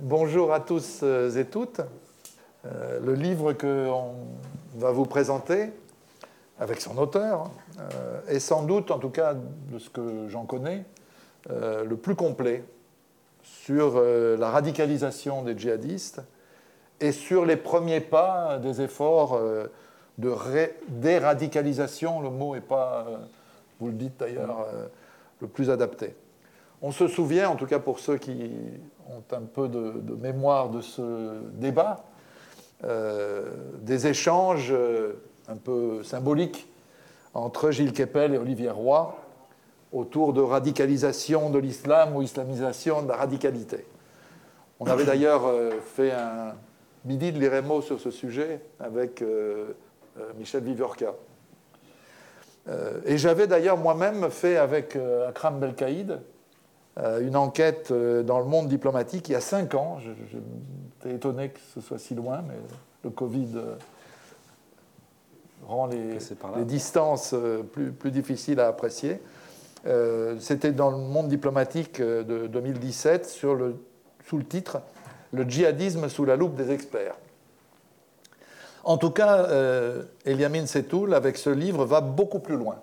bonjour à tous et toutes. Euh, le livre qu'on va vous présenter, avec son auteur, euh, est sans doute, en tout cas de ce que j'en connais, euh, le plus complet sur la radicalisation des djihadistes et sur les premiers pas des efforts de déradicalisation. Le mot n'est pas, vous le dites d'ailleurs, le plus adapté. On se souvient, en tout cas pour ceux qui ont un peu de, mémoire de ce débat, euh, des échanges euh, un peu symboliques entre Gilles Kepel et Olivier Roy autour de radicalisation de l'islam ou islamisation de la radicalité. On avait d'ailleurs euh, fait un midi de l'IREMO sur ce sujet avec Michel Vivorca. Et j'avais d'ailleurs moi-même fait avec Akram Belkaïd une enquête dans le monde diplomatique il y a cinq ans. J'étais étonné que ce soit si loin, mais le Covid rend les, distances plus, plus, difficiles à apprécier. C'était dans le monde diplomatique de 2017 sur le, sous le titre Le djihadisme sous la loupe des experts. En tout cas, euh, Eliamin Setoul, avec ce livre, va beaucoup plus loin,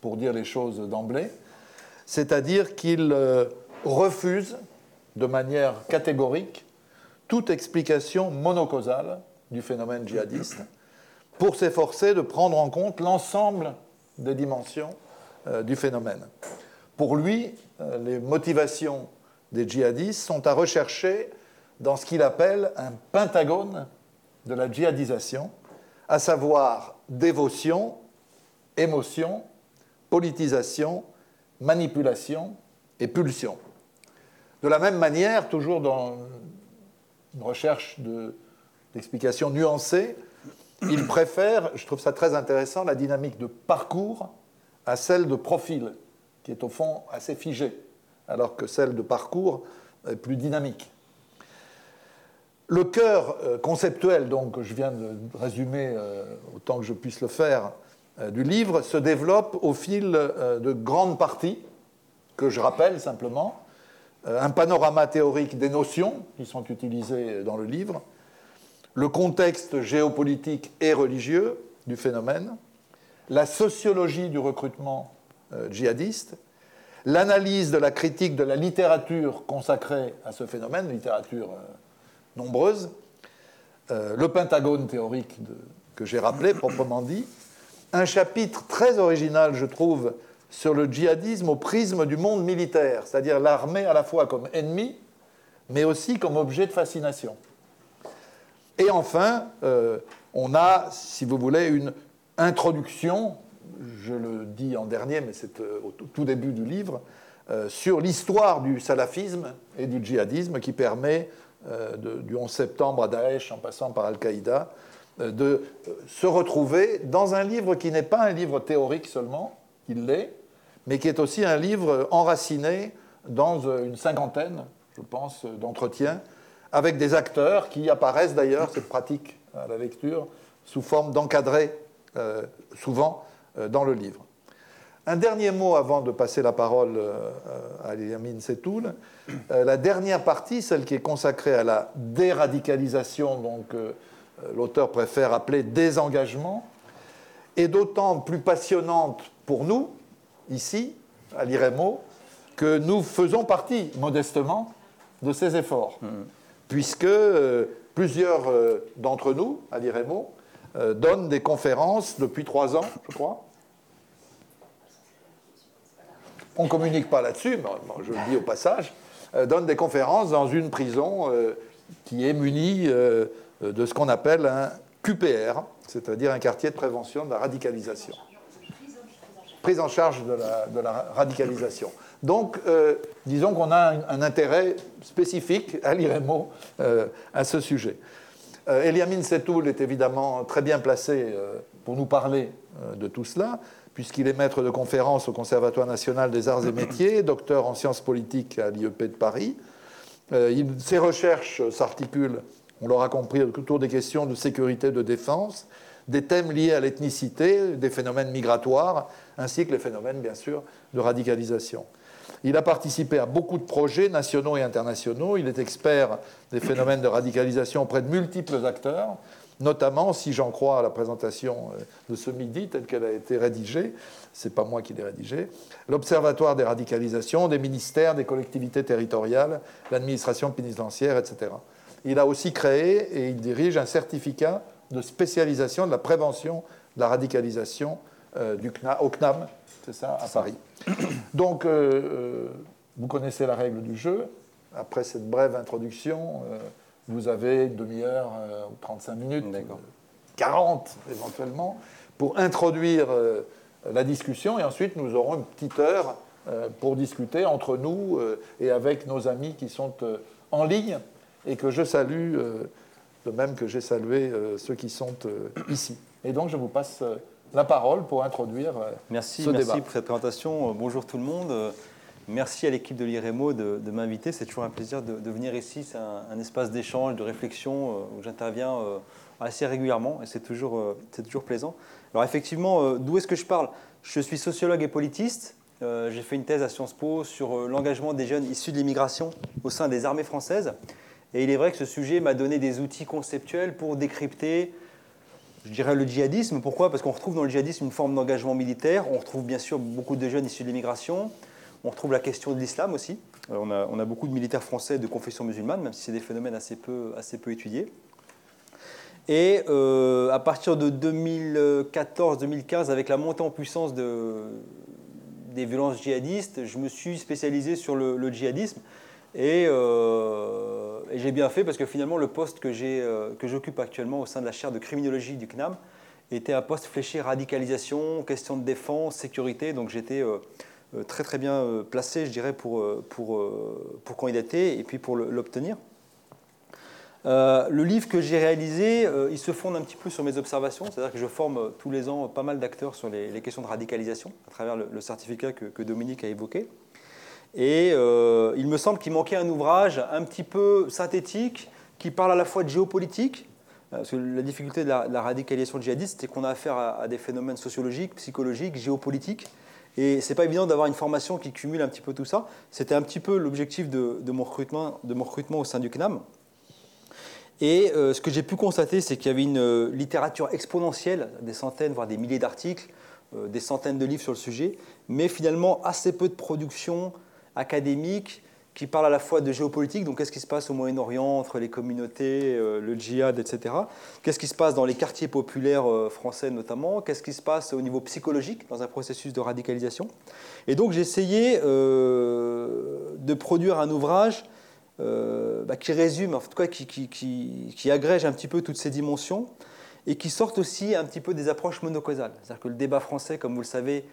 pour dire les choses d'emblée. C'est-à-dire qu'il refuse de manière catégorique toute explication monocausale du phénomène djihadiste pour s'efforcer de prendre en compte l'ensemble des dimensions euh, du phénomène. Pour lui, euh, les motivations des djihadistes sont à rechercher dans ce qu'il appelle un pentagone de la djihadisation, à savoir dévotion, émotion, politisation, manipulation et pulsion. De la même manière, toujours dans une recherche d'explications nuancées, il préfère, je trouve ça très intéressant, la dynamique de parcours à celle de profil, qui est au fond assez figée, alors que celle de parcours est plus dynamique. Le cœur euh, conceptuel, donc, je viens de résumer euh, autant que je puisse le faire, du livre se développe au fil de grandes parties, que je rappelle simplement, un panorama théorique des notions qui sont utilisées dans le livre, le contexte géopolitique et religieux du phénomène, la sociologie du recrutement djihadiste, l'analyse de la critique de la littérature consacrée à ce phénomène, littérature nombreuses. Euh, le pentagone théorique que j'ai rappelé, proprement dit. Un chapitre très original, je trouve, sur le djihadisme au prisme du monde militaire, c'est-à-dire l'armée à la fois comme ennemi, mais aussi comme objet de fascination. Et enfin, euh, on a, si vous voulez, une introduction, je le dis en dernier, mais c'est euh, au tout début du livre, sur l'histoire du salafisme et du djihadisme qui permet euh, du 11 septembre à Daesh en passant par Al-Qaïda, euh, de euh, se retrouver dans un livre qui n'est pas un livre théorique seulement, il l'est, mais qui est aussi un livre enraciné dans une cinquantaine, je pense, d'entretiens, avec des acteurs qui apparaissent d'ailleurs, cette pratique à la lecture, sous forme d'encadrés, souvent, dans le livre. Un dernier mot avant de passer la parole euh, à Yamine Setoul. Euh, la dernière partie, celle qui est consacrée à la déradicalisation, donc euh, l'auteur préfère appeler désengagement, est d'autant plus passionnante pour nous, ici, à l'IREMO, que nous faisons partie, modestement, de ces efforts. Mmh. Puisque plusieurs d'entre nous, à l'IREMO, donnent des conférences depuis trois ans, je crois, on ne communique pas là-dessus, mais je le dis au passage, euh, donne des conférences dans une prison euh, qui est munie euh, de ce qu'on appelle un QPR, c'est-à-dire un quartier de prévention de la radicalisation. Prise en charge de la, radicalisation. Donc, disons qu'on a un, intérêt spécifique à l'IREMO à ce sujet. Eliamine Setoul est évidemment très bien placé pour nous parler de tout cela puisqu'il est maître de conférence au Conservatoire national des arts et métiers, docteur en sciences politiques à l'IEP de Paris. Euh, ses recherches s'articulent, on l'aura compris, autour des questions de sécurité, de défense, des thèmes liés à l'ethnicité, des phénomènes migratoires, ainsi que les phénomènes, bien sûr, de radicalisation. Il a participé à beaucoup de projets nationaux et internationaux. Il est expert des phénomènes de radicalisation auprès de multiples acteurs, notamment, si j'en crois à la présentation euh, de ce midi telle qu'elle a été rédigée, c'est pas moi qui l'ai rédigée, l'Observatoire des radicalisations, des ministères, des collectivités territoriales, l'administration pénitentiaire, etc. Il a aussi créé et il dirige un certificat de spécialisation de la prévention de la radicalisation euh, du au CNAM, c'est ça, à Paris. Donc, euh, euh, vous connaissez la règle du jeu. Après cette brève introduction, vous avez une demi-heure ou 35 minutes, 40 éventuellement, pour introduire la discussion. Et ensuite, nous aurons une petite heure pour discuter entre nous et avec nos amis qui sont en ligne et que je salue, de même que j'ai salué ceux qui sont ici. Et donc, je vous passe la parole pour introduire euh, merci, ce merci débat. pour cette présentation. Euh, bonjour tout le monde. Euh, merci à l'équipe de l'IREMO de, m'inviter. C'est toujours un plaisir de, venir ici. C'est un, espace d'échange, de réflexion où j'interviens assez régulièrement et c'est toujours, c'est toujours plaisant. Alors effectivement, d'où est-ce que je parle? Je suis sociologue et politiste. J'ai fait une thèse à Sciences Po sur l'engagement des jeunes issus de l'immigration au sein des armées françaises. Et il est vrai que ce sujet m'a donné des outils conceptuels pour décrypter je dirais le djihadisme. Pourquoi? Parce qu'on retrouve dans le djihadisme une forme d'engagement militaire. On retrouve bien sûr beaucoup de jeunes issus de l'immigration. On retrouve la question de l'islam aussi. Euh, on a, beaucoup de militaires français de confession musulmane, même si c'est des phénomènes assez peu, assez peu étudiés. Et euh, à partir de 2014-2015, avec la montée en puissance de, des violences djihadistes, je me suis spécialisé sur le djihadisme. Euh, et, j'ai bien fait parce que finalement, le poste euh, que j'occupe actuellement au sein de la chaire de criminologie du CNAM était un poste fléché radicalisation, question de défense, sécurité. Donc j'étais euh, très très bien placé, je dirais, pour, pour, pour candidater et puis pour l'obtenir. le livre que j'ai réalisé, il se fonde un petit peu sur mes observations, c'est-à-dire que je forme tous les ans pas mal d'acteurs sur les, questions de radicalisation à travers le, certificat que, que Dominique a évoqué. Et euh, il me semble qu'il manquait un ouvrage un petit peu synthétique qui parle à la fois de géopolitique, euh, parce que la difficulté de la, radicalisation djihadiste, c'est qu'on a affaire à, des phénomènes sociologiques, psychologiques, géopolitiques. Et c'est pas évident d'avoir une formation qui cumule un petit peu tout ça. C'était un petit peu l'objectif de, mon recrutement, de mon recrutement au sein du CNAM. Et euh, ce que j'ai pu constater, c'est qu'il y avait une littérature exponentielle, des centaines, voire des milliers d'articles, des centaines de livres sur le sujet, mais finalement assez peu de production académique qui parle à la fois de géopolitique, donc qu'est-ce qui se passe au Moyen-Orient entre les communautés, euh, le djihad, etc. Qu'est-ce qui se passe dans les quartiers populaires euh, français notamment Qu'est-ce qui se passe au niveau psychologique dans un processus de radicalisation Et donc j'ai essayé euh, de produire un ouvrage bah, qui résume, en tout cas qui, qui, qui, qui, agrège un petit peu toutes ces dimensions et qui sorte aussi un petit peu des approches monocausales. C'est-à-dire que le débat français, comme vous le savez,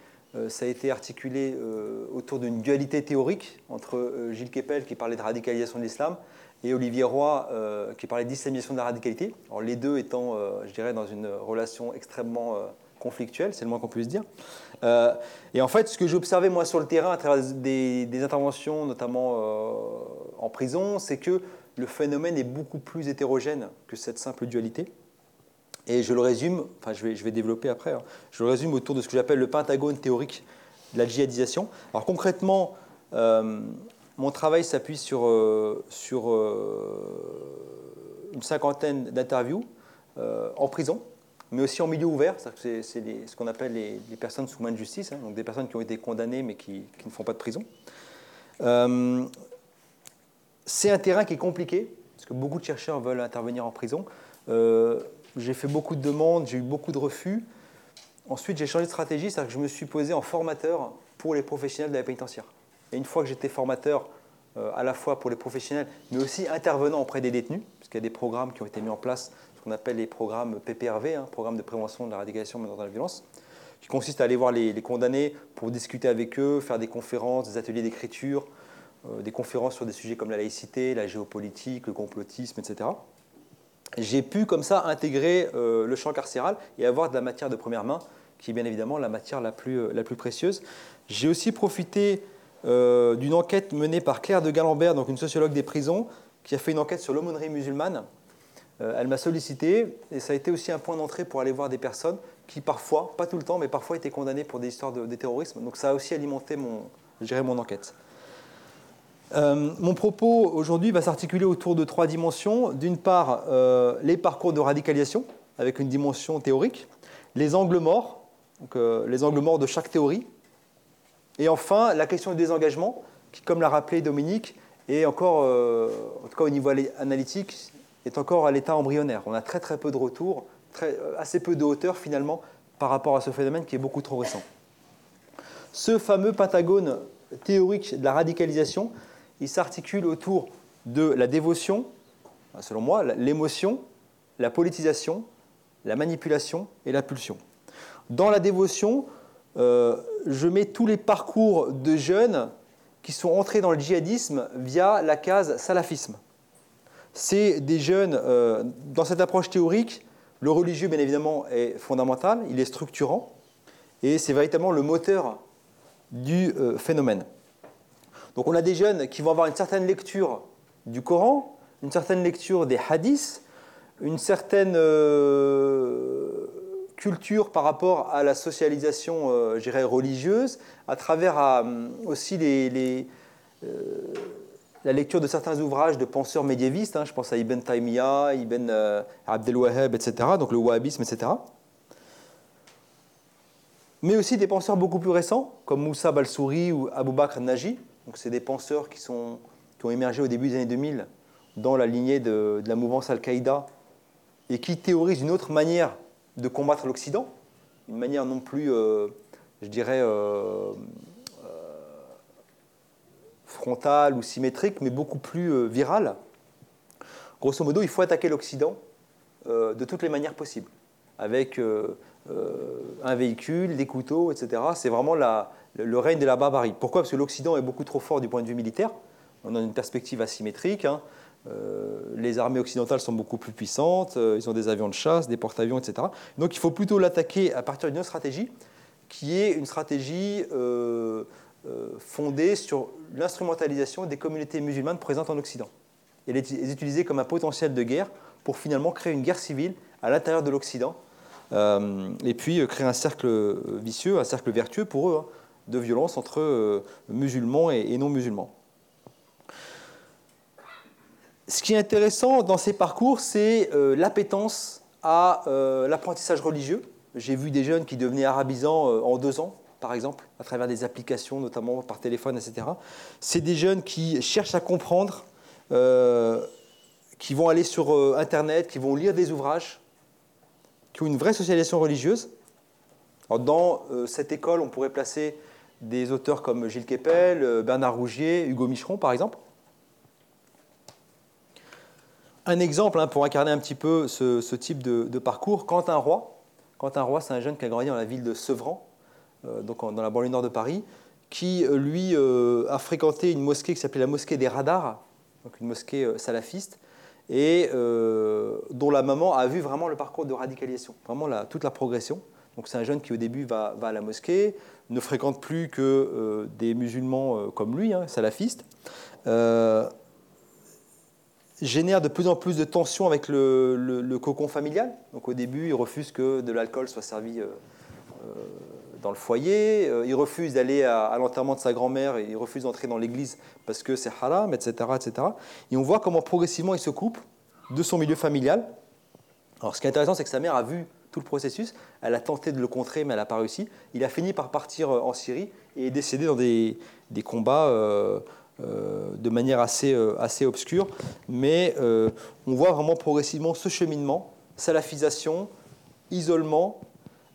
ça a été articulé euh, autour d'une dualité théorique entre euh, Gilles Kepel, qui parlait de radicalisation de l'islam, et Olivier Roy, qui parlait d'islamisation de la radicalité. Les deux étant, je dirais, dans une relation extrêmement conflictuelle, c'est le moins qu'on puisse dire. et en fait, ce que j'ai observé moi sur le terrain à travers des interventions, notamment en prison, c'est que le phénomène est beaucoup plus hétérogène que cette simple dualité. Et je le résume, enfin je vais, je vais développer après, hein. je le résume autour de ce que j'appelle le pentagone théorique de la djihadisation. Alors concrètement, euh, mon travail s'appuie sur, euh, sur euh, une cinquantaine d'interviews en prison, mais aussi en milieu ouvert, c'est ce qu'on appelle les, personnes sous main de justice, hein, donc des personnes qui ont été condamnées mais qui, qui ne font pas de prison. c'est un terrain qui est compliqué, parce que beaucoup de chercheurs veulent intervenir en prison. J'ai fait beaucoup de demandes, j'ai eu beaucoup de refus. Ensuite, j'ai changé de stratégie, c'est-à-dire que je me suis posé en formateur pour les professionnels de la pénitentiaire. Et une fois que j'étais formateur euh, à la fois pour les professionnels, mais aussi intervenant auprès des détenus, parce qu'il y a des programmes qui ont été mis en place, ce qu'on appelle les programmes PPRV, hein, programme de prévention de la radicalisation dans la violence, qui consiste à aller voir les, condamnés pour discuter avec eux, faire des conférences, des ateliers d'écriture, euh, des conférences sur des sujets comme la laïcité, la géopolitique, le complotisme, etc j'ai pu comme ça intégrer euh, le champ carcéral et avoir de la matière de première main, qui est bien évidemment la matière la plus, euh, la plus précieuse. J'ai aussi profité euh, d'une enquête menée par Claire de Galambert, donc une sociologue des prisons, qui a fait une enquête sur l'aumônerie musulmane. elle m'a sollicité et ça a été aussi un point d'entrée pour aller voir des personnes qui parfois, pas tout le temps, mais parfois étaient condamnées pour des histoires de, terrorisme. Donc ça a aussi alimenté mon, mon enquête. Euh, mon propos aujourd'hui va s'articuler autour de trois dimensions. D'une part, euh, les parcours de radicalisation, avec une dimension théorique, les angles morts, donc, euh, les angles morts de chaque théorie, et enfin la question du désengagement, qui, comme l'a rappelé Dominique, est encore, en tout cas au niveau analytique, est encore à l'état embryonnaire. On a très très peu de retours, assez peu de hauteur finalement par rapport à ce phénomène qui est beaucoup trop récent. Ce fameux pentagone théorique de la radicalisation, il s'articule autour de la dévotion, selon moi, l'émotion, la politisation, la manipulation et la pulsion. Dans la dévotion, euh, je mets tous les parcours de jeunes qui sont entrés dans le djihadisme via la case salafisme. C'est des jeunes, euh, dans cette approche théorique, le religieux, bien évidemment, est fondamental, il est structurant, et c'est véritablement le moteur du euh, phénomène. Donc on a des jeunes qui vont avoir une certaine lecture du Coran, une certaine lecture des hadiths, une certaine euh, culture par rapport à la socialisation euh, religieuse, à travers euh, aussi la lecture de certains ouvrages de penseurs médiévistes, hein, je pense à Ibn Taymiyyah, Ibn Abdel Wahhab, etc., donc le wahhabisme, etc. Mais aussi des penseurs beaucoup plus récents, comme Moussa Balsouri ou Abu Bakr Naji, donc c'est des penseurs qui, sont, qui ont émergé au début des années 2000 dans la lignée de, la mouvance Al-Qaïda et qui théorisent une autre manière de combattre l'Occident, une manière non plus, euh, je dirais, euh, euh, frontale ou symétrique, mais beaucoup plus virale. Grosso modo, il faut attaquer l'Occident de toutes les manières possibles, avec un véhicule, des couteaux, etc. C'est vraiment la, le règne de la barbarie. Pourquoi? Parce que l'Occident est beaucoup trop fort du point de vue militaire. On a une perspective asymétrique. Hein. Euh, les armées occidentales sont beaucoup plus puissantes, euh, ils ont des avions de chasse, des porte-avions, etc. Donc il faut plutôt l'attaquer à partir d'une stratégie, qui est une stratégie euh, fondée sur l'instrumentalisation des communautés musulmanes présentes en Occident. Et les utiliser comme un potentiel de guerre pour finalement créer une guerre civile à l'intérieur de l'Occident, et puis créer un cercle vicieux, un cercle vertueux pour eux. Hein de violence entre euh, musulmans et, non-musulmans. Ce qui est intéressant dans ces parcours, c'est euh, l'appétence à euh, l'apprentissage religieux. J'ai vu des jeunes qui devenaient arabisants en deux ans, par exemple, à travers des applications, notamment par téléphone, etc. C'est des jeunes qui cherchent à comprendre, qui vont aller sur Internet, qui vont lire des ouvrages, qui ont une vraie socialisation religieuse. dans cette école, on pourrait placer des auteurs comme Gilles Kepel, euh, Bernard Rougier, Hugo Micheron, par exemple. Un exemple hein, pour incarner un petit peu ce, type de, parcours, Quentin Roy. Quentin Roy, c'est un jeune qui a grandi dans la ville de Sevran, euh, donc dans la banlieue nord de Paris, qui, euh, lui, a fréquenté une mosquée qui s'appelait la mosquée des Radars, donc une mosquée salafiste, et dont la maman a vu vraiment le parcours de radicalisation, vraiment toute la progression. Donc c'est un jeune qui au début va, à la mosquée, ne fréquente plus que euh, des musulmans euh, comme lui, hein, salafistes, euh, génère de plus en plus de tensions avec le, cocon familial. Donc au début, il refuse que de l'alcool soit servi dans le foyer, il refuse d'aller à, l'enterrement de sa grand-mère, il refuse d'entrer dans l'église parce que c'est haram, etc., etc. Et on voit comment progressivement il se coupe de son milieu familial. Alors ce qui est intéressant, c'est que sa mère a vu tout le processus. Elle a tenté de le contrer, mais elle n'a pas réussi. Il a fini par partir euh, en Syrie et est décédé dans des, combats euh, euh, de manière assez, assez obscure. Mais on voit vraiment progressivement ce cheminement, salafisation, isolement,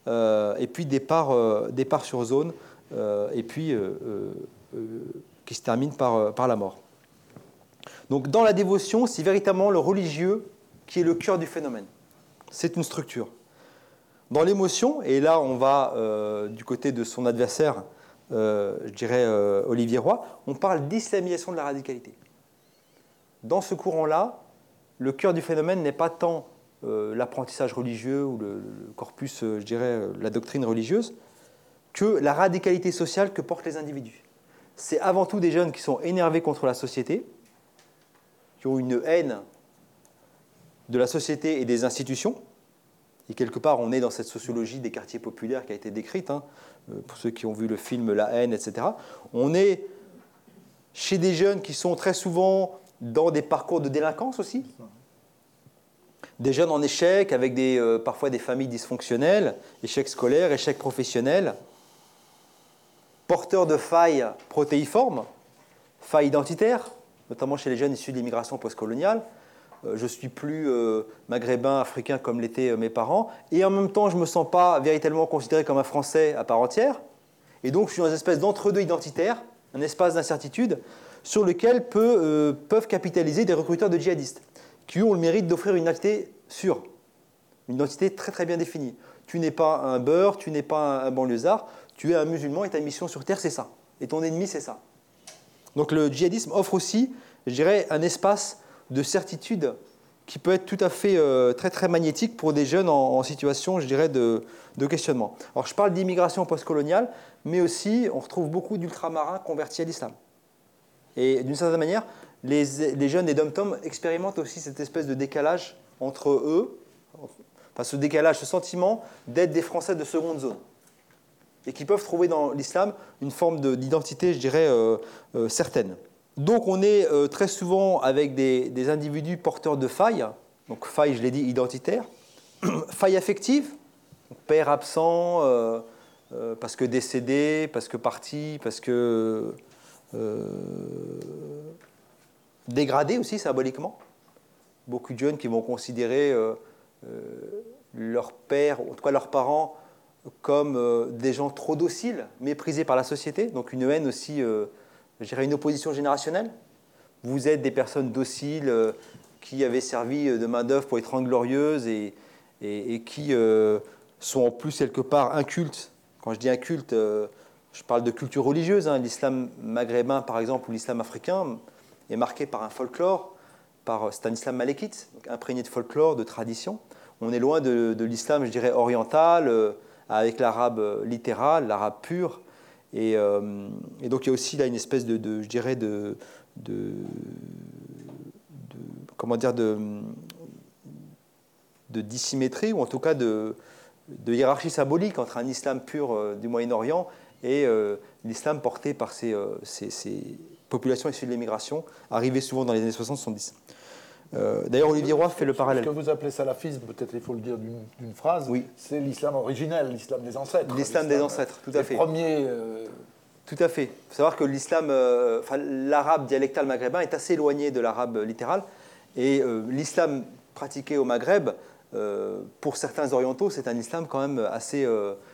et puis départ, départ sur zone, et puis qui se termine par, par la mort. Donc dans la dévotion, c'est véritablement le religieux qui est le cœur du phénomène. C'est une structure. Dans l'émotion, et là on va euh, du côté de son adversaire, euh, je dirais euh, Olivier Roy, on parle d'islamisation de la radicalité. Dans ce courant-là, le cœur du phénomène n'est pas tant l'apprentissage religieux ou le, corpus, je dirais, la doctrine religieuse, que la radicalité sociale que portent les individus. C'est avant tout des jeunes qui sont énervés contre la société, qui ont une haine de la société et des institutions, et quelque part, on est dans cette sociologie des quartiers populaires qui a été décrite, hein, euh, pour ceux qui ont vu le film La haine, etc. On est chez des jeunes qui sont très souvent dans des parcours de délinquance aussi. Des jeunes en échec, avec euh, parfois des familles dysfonctionnelles, échecs scolaires, échecs professionnels, porteurs de failles protéiformes, failles identitaires, notamment chez les jeunes issus de l'immigration postcoloniale. Euh, je suis plus euh, maghrébin, africain comme l'étaient mes parents, et en même temps, je ne me sens pas véritablement considéré comme un Français à part entière. Et donc, je suis dans une espèce d'entre-deux identitaire, un espace d'incertitude sur lequel euh, peuvent capitaliser des recruteurs de djihadistes, qui ont le mérite d'offrir une identité sûre, une identité très très bien définie. Tu n'es pas un beurre, tu n'es pas un, banlieusard, tu es un musulman et ta mission sur Terre, c'est ça. Et ton ennemi, c'est ça. Donc le djihadisme offre aussi, je dirais, un espace de certitude qui peut être tout à fait euh, très très magnétique pour des jeunes en, situation, je dirais, de, questionnement. Alors je parle d'immigration postcoloniale, mais aussi on retrouve beaucoup d'ultramarins convertis à l'islam. Et d'une certaine manière, les, jeunes des dom-tom expérimentent aussi cette espèce de décalage entre eux, enfin ce décalage, ce sentiment d'être des Français de seconde zone. Et qui peuvent trouver dans l'islam une forme d'identité, je dirais, euh, euh, certaine. Donc on est euh, très souvent avec des, individus porteurs de failles, donc failles, je l'ai dit, identitaires, failles affectives, père absent, parce que décédé, parce que parti, parce que euh, dégradés aussi symboliquement. Beaucoup de jeunes qui vont considérer euh, euh, leur père, en tout cas leurs parents, comme des gens trop dociles, méprisés par la société. Donc une haine aussi, je dirais une opposition générationnelle. Vous êtes des personnes dociles qui avaient servi de main-d'œuvre pour les Trente Glorieuses et, et, qui sont en plus quelque part incultes. Quand je dis incultes, je parle de culture religieuse. Hein. L'islam maghrébin, par exemple, ou l'islam africain, est marqué par un folklore. Par, c'est un islam malékite, imprégné de folklore, de tradition. On est loin de, l'islam, je dirais, oriental, euh, avec l'arabe euh, littéral, l'arabe pur. Euh, et, donc il y a aussi là une espèce de, je dirais, de, de, comment dire, de, dissymétrie, ou en tout cas de, hiérarchie symbolique entre un islam pur du Moyen-Orient et euh, l'islam porté par ces, euh, populations issues de l'immigration, arrivées souvent dans les années 60-70. Euh, d'ailleurs, Olivier Roy fait le parallèle. Ce que vous appelez salafisme, peut-être il faut le dire d'une phrase, oui. c'est l'islam originel, l'islam des ancêtres. L'islam des ancêtres, tout à fait. Le premier. Tout à fait. Il faut savoir que l'islam, l'arabe dialectal maghrébin est assez éloigné de l'arabe littéral. Et l'islam pratiqué au Maghreb, pour certains orientaux, c'est un islam quand même assez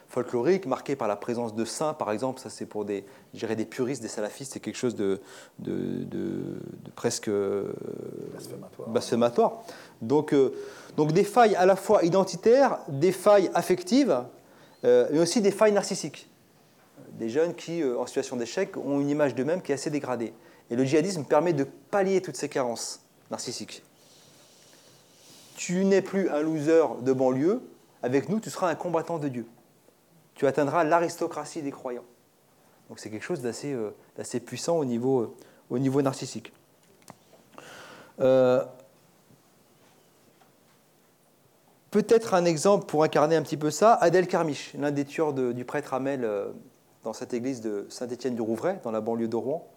folklorique, marqué par la présence de saints, par exemple. Ça, c'est pour des, des puristes, des salafistes, c'est quelque chose de, de, presque euh, blasphématoire. Donc, euh, donc des failles à la fois identitaires, des failles affectives, euh, mais aussi des failles narcissiques. Des jeunes qui, en situation d'échec, ont une image d'eux-mêmes qui est assez dégradée. Et le djihadisme permet de pallier toutes ces carences narcissiques. Tu n'es plus un loser de banlieue, avec nous, tu seras un combattant de Dieu tu atteindras l'aristocratie des croyants. Donc c'est quelque chose d'assez euh, puissant au niveau, euh, narcissique. Euh, peut-être un exemple pour incarner un petit peu ça, Adèle Carmiche, l'un des tueurs du prêtre Hamel dans cette église de Saint-Étienne-du-Rouvray, dans la banlieue de Rouen,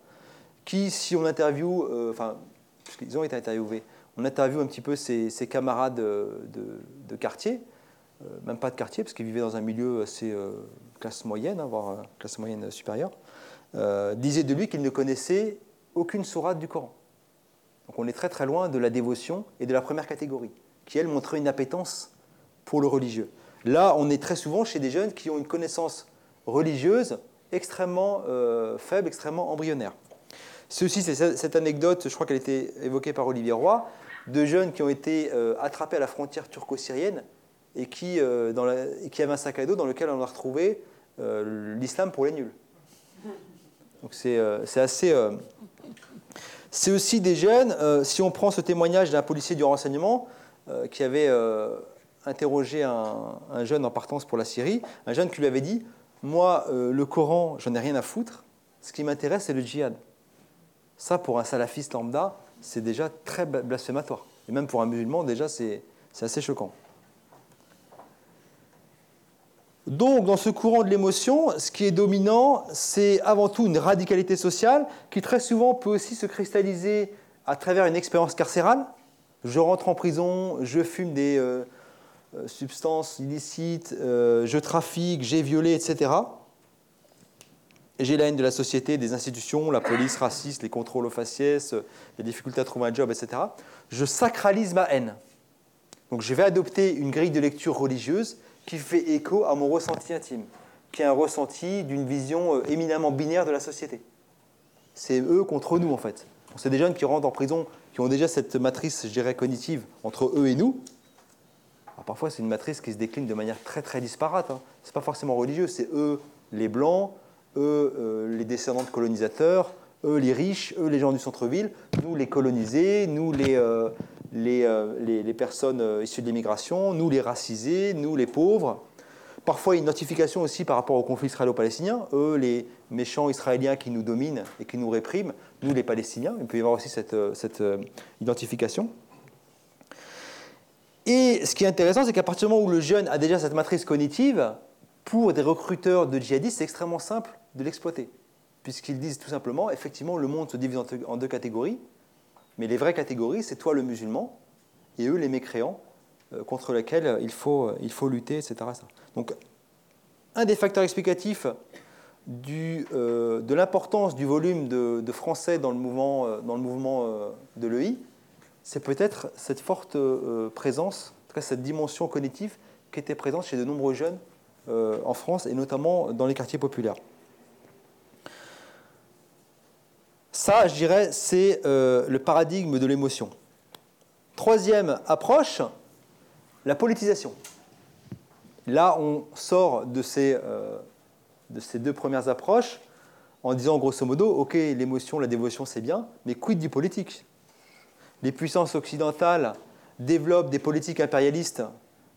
qui, si on interviewe, enfin, puisqu'ils ont été interviewés, on interviewe un petit peu ses, camarades de quartier, même pas de quartier, parce qu'il vivait dans un milieu assez euh, classe moyenne, hein, voire euh, classe moyenne supérieure, disait de lui qu'il ne connaissait aucune sourate du Coran. Donc on est très très loin de la dévotion et de la première catégorie, qui elle montrait une appétence pour le religieux. Là, on est très souvent chez des jeunes qui ont une connaissance religieuse extrêmement faible, extrêmement embryonnaire. Ceci, c'est cette anecdote, je crois qu'elle a été évoquée par Olivier Roy, de jeunes qui ont été attrapés à la frontière turco-syrienne et qui, euh, avait un sac à dos dans lequel on a retrouvé euh, l'islam pour les nuls. Donc c'est euh, assez. c'est aussi des jeunes, si on prend ce témoignage d'un policier du renseignement qui avait interrogé un, un, jeune en partance pour la Syrie, un jeune qui lui avait dit Moi, le Coran, j'en ai rien à foutre, ce qui m'intéresse, c'est le djihad. Ça, pour un salafiste lambda, c'est déjà très blasphématoire. Et même pour un musulman, déjà, c'est assez choquant. Donc, dans ce courant de l'émotion, ce qui est dominant, c'est avant tout une radicalité sociale qui très souvent peut aussi se cristalliser à travers une expérience carcérale. Je rentre en prison, je fume des euh, euh, substances illicites, euh, je trafique, j'ai violé, etc. J'ai la haine de la société, des institutions, la police raciste, les contrôles aux faciès, les difficultés à trouver un job, etc. Je sacralise ma haine. Donc je vais adopter une grille de lecture religieuse qui fait écho à mon ressenti intime, qui est un ressenti d'une vision euh, éminemment binaire de la société. C'est eux contre nous, en fait. C'est des jeunes qui rentrent en prison, qui ont déjà cette matrice, je dirais, cognitive entre eux et nous. Parfois, c'est une matrice qui se décline de manière très, très disparate. Hein. Ce n'est pas forcément religieux, c'est eux, les blancs, eux, euh, les descendants de colonisateurs, eux, les riches, eux, les gens du centre-ville, nous, les colonisés, nous, les, euh, euh, les, personnes euh, issues de l'immigration, nous les racisés, nous les pauvres. Parfois une notification aussi par rapport au conflit israélo-palestinien, eux les méchants israéliens qui nous dominent et qui nous répriment, nous les Palestiniens, il peut y avoir aussi cette, euh, cette identification. Et ce qui est intéressant, c'est qu'à partir du moment où le jeune a déjà cette matrice cognitive, pour des recruteurs de djihadistes, c'est extrêmement simple de l'exploiter. Puisqu'ils disent tout simplement, effectivement, le monde se divise en deux catégories. Mais les vraies catégories, c'est toi le musulman et eux les mécréants euh, contre lesquels il faut, euh, il faut lutter, etc. Donc, un des facteurs explicatifs euh, de l'importance du volume de, Français dans le mouvement, dans le mouvement de l'EI, c'est peut-être cette forte présence, cette dimension cognitive qui était présente chez de nombreux jeunes en France et notamment dans les quartiers populaires. Ça, je dirais, c'est euh, le paradigme de l'émotion. Troisième approche, la politisation. Là, on sort de ces, euh, de ces deux premières approches en disant grosso modo, ok, l'émotion, la dévotion, c'est bien, mais quid du politique? Les puissances occidentales développent des politiques impérialistes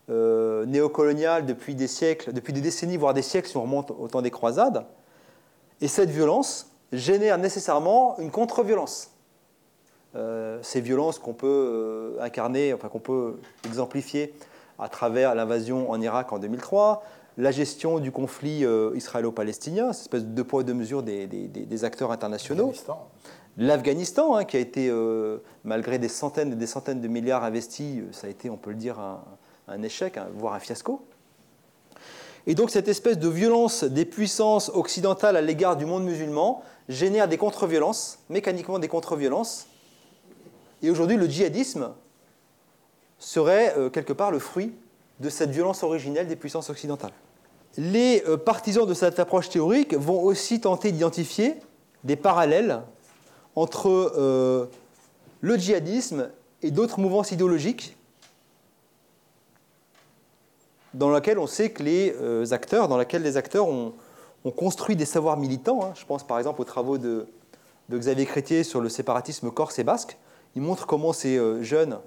euh, néocoloniales depuis des siècles, depuis des décennies, voire des siècles, si on remonte au temps des croisades. Et cette violence, génère nécessairement une contre-violence. Euh, ces violences qu'on peut euh, incarner, enfin qu'on peut exemplifier à travers l'invasion en Irak en 2003, la gestion du conflit euh, israélo-palestinien, cette espèce de deux poids deux mesures des, acteurs internationaux. L'Afghanistan, hein, qui a été, malgré des centaines et des centaines de milliards investis, ça a été, on peut le dire, un, échec, voire un fiasco. Et donc cette espèce de violence des puissances occidentales à l'égard du monde musulman génère des contre-violences, mécaniquement des contre-violences. Et aujourd'hui, le djihadisme serait euh, quelque part le fruit de cette violence originelle des puissances occidentales. Les euh, partisans de cette approche théorique vont aussi tenter d'identifier des parallèles entre euh, le djihadisme et d'autres mouvances idéologiques dans lesquels on sait que les acteurs, dans lesquels les acteurs ont, on construit des savoirs militants. Hein. Je pense par exemple aux travaux de, Xavier Crétier sur le séparatisme corse et basque. Il montre comment ces euh, jeunes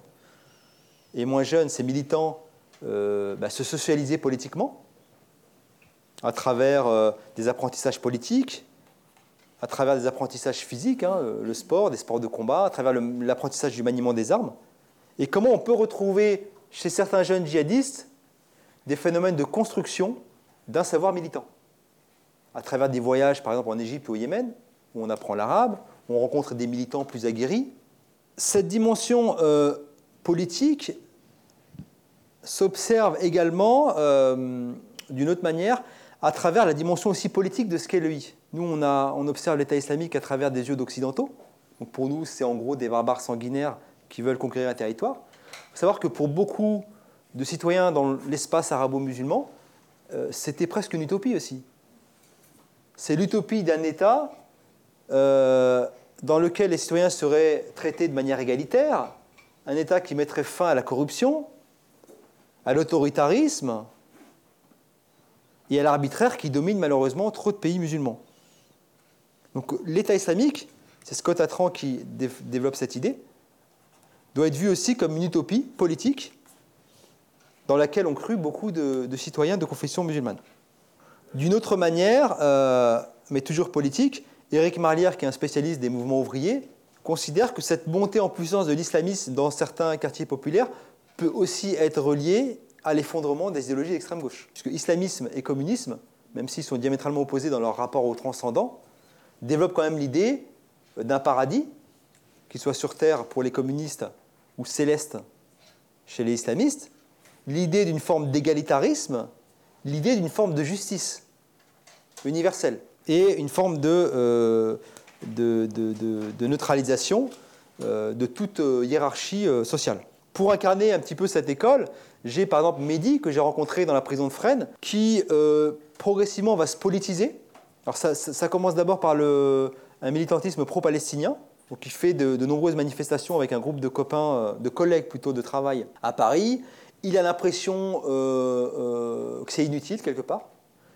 et moins jeunes, ces militants, euh, bah, se socialisaient politiquement à travers euh, des apprentissages politiques, à travers des apprentissages physiques, hein, le sport, des sports de combat, à travers l'apprentissage du maniement des armes. Et comment on peut retrouver chez certains jeunes djihadistes des phénomènes de construction d'un savoir militant à travers des voyages, par exemple en Égypte ou au Yémen, où on apprend l'arabe, où on rencontre des militants plus aguerris. Cette dimension euh, politique s'observe également euh, d'une autre manière à travers la dimension aussi politique de ce qu'est le. Nous, on, observe l'État islamique à travers des yeux d'occidentaux. Pour nous, c'est en gros des barbares sanguinaires qui veulent conquérir un territoire. Il faut savoir que pour beaucoup de citoyens dans l'espace arabo-musulman, euh, c'était presque une utopie aussi c'est l'utopie d'un État euh, dans lequel les citoyens seraient traités de manière égalitaire, un État qui mettrait fin à la corruption, à l'autoritarisme et à l'arbitraire qui domine malheureusement trop de pays musulmans. Donc l'État islamique, c'est Scott Atran qui développe cette idée, doit être vu aussi comme une utopie politique dans laquelle ont cru beaucoup de citoyens de confession musulmane. D'une autre manière, euh, mais toujours politique, Éric Marlière, qui est un spécialiste des mouvements ouvriers, considère que cette montée en puissance de l'islamisme dans certains quartiers populaires peut aussi être reliée à l'effondrement des idéologies d'extrême gauche. Puisque islamisme et communisme, même s'ils sont diamétralement opposés dans leur rapport au transcendant, développent quand même l'idée d'un paradis, qu'il soit sur terre pour les communistes ou céleste chez les islamistes, l'idée d'une forme d'égalitarisme, l'idée d'une forme de justice universelle et une forme de, euh, de, neutralisation euh, de toute euh, hiérarchie sociale. Pour incarner un petit peu cette école, j'ai par exemple Mehdi, que j'ai rencontré dans la prison de Fresnes, qui progressivement va se politiser. Alors ça, commence d'abord par le, un militantisme pro-palestinien, donc il fait de, de, nombreuses manifestations avec un groupe de copains, de collègues plutôt de travail à Paris. Il a l'impression que c'est inutile quelque part.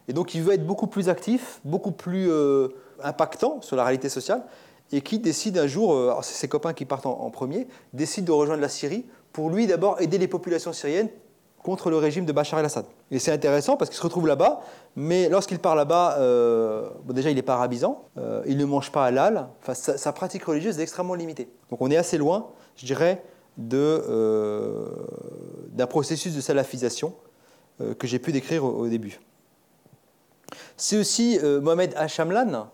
Et donc il veut être beaucoup plus actif, beaucoup plus euh, impactant sur la réalité sociale, et qui décide un jour, euh, c'est ses copains qui partent en, premier, décide de rejoindre la Syrie pour lui d'abord aider les populations syriennes contre le régime de Bachar el-Assad. Et c'est intéressant parce qu'il se retrouve là-bas, mais lorsqu'il part là-bas, euh, déjà il n'est pas arabisant, il ne mange pas halal, enfin, sa, pratique religieuse est extrêmement limitée. Donc on est assez loin, je dirais, d'un processus de salafisation que j'ai pu décrire au début. C'est aussi euh, Mohamed Hachamlan,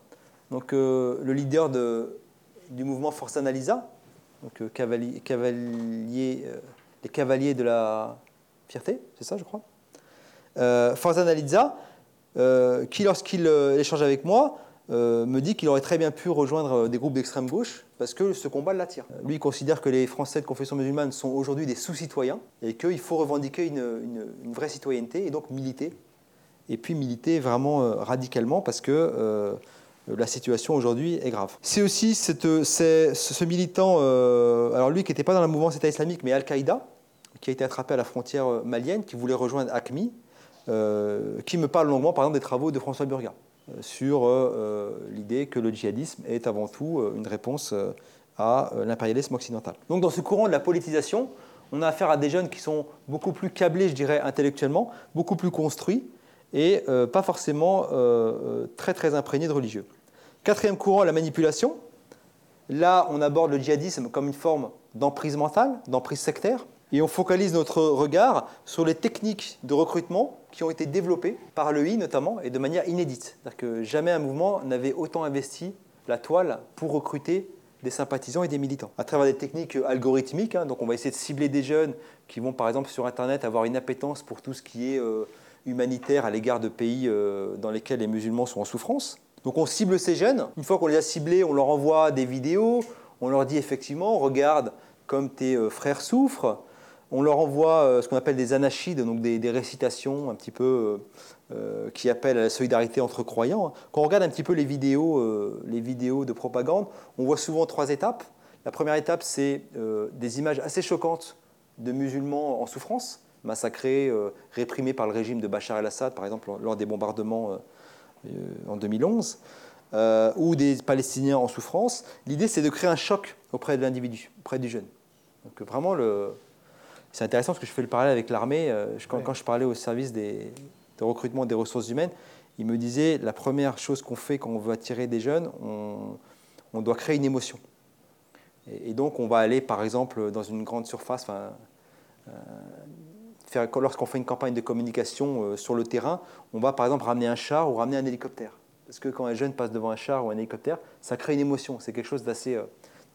donc, euh, le leader du mouvement Force Analisa, donc, euh, cavalier, les cavaliers de la fierté, c'est ça je crois. Force Analisa, qui lorsqu'il échange avec moi, me dit qu'il aurait très bien pu rejoindre des groupes d'extrême gauche parce que ce combat l'attire. Lui il considère que les Français de confession musulmane sont aujourd'hui des sous-citoyens et qu'il faut revendiquer une, vraie citoyenneté et donc militer et puis militer vraiment euh, radicalement parce que euh, la situation aujourd'hui est grave. C'est aussi ce militant, euh, alors lui qui n'était pas dans la mouvance État islamique, mais Al-Qaïda, qui a été attrapé à la frontière malienne, qui voulait rejoindre ACMI, qui me parle longuement, par exemple, des travaux de François Burga sur l'idée que le djihadisme est avant tout une réponse à l'impérialisme occidental. Donc dans ce courant de la politisation, on a affaire à des jeunes qui sont beaucoup plus câblés, je dirais, intellectuellement, beaucoup plus construits, et euh, pas forcément euh, euh, très très imprégné de religieux. Quatrième courant, la manipulation. Là, on aborde le djihadisme comme une forme d'emprise mentale, d'emprise sectaire, et on focalise notre regard sur les techniques de recrutement qui ont été développées par l'EI notamment, et de manière inédite. C'est-à-dire que jamais un mouvement n'avait autant investi la toile pour recruter des sympathisants et des militants. À travers des techniques algorithmiques, hein, donc on va essayer de cibler des jeunes qui vont par exemple sur Internet avoir une appétence pour tout ce qui est humanitaire à l'égard de pays euh, dans lesquels les musulmans sont en souffrance. Donc on cible ces jeunes. Une fois qu'on les a ciblés, on leur envoie des vidéos. On leur dit effectivement, regarde comme tes euh, frères souffrent. On leur envoie euh, ce qu'on appelle des anachides, donc des, récitations un petit peu qui appellent à la solidarité entre croyants. Quand on regarde un petit peu les vidéos, les vidéos de propagande, on voit souvent trois étapes. La première étape, c'est des images assez choquantes de musulmans en souffrance massacrés, euh, réprimés par le régime de Bachar el-Assad, par exemple lors des bombardements euh, euh, en 2011, ou des Palestiniens en souffrance. L'idée, c'est de créer un choc auprès de l'individu, auprès du jeune. Donc vraiment, le... c'est intéressant parce que je fais le parallèle avec l'armée. Quand, je parlais au service des, de recrutement des ressources humaines, il me disait la première chose qu'on fait quand on veut attirer des jeunes, on, doit créer une émotion. Et, donc, on va aller, par exemple, dans une grande surface, enfin, lorsqu'on fait une campagne de communication euh, sur le terrain, on va par exemple ramener un char ou ramener un hélicoptère. Parce que quand un jeune passe devant un char ou un hélicoptère, ça crée une émotion. C'est quelque chose d'assez. Euh,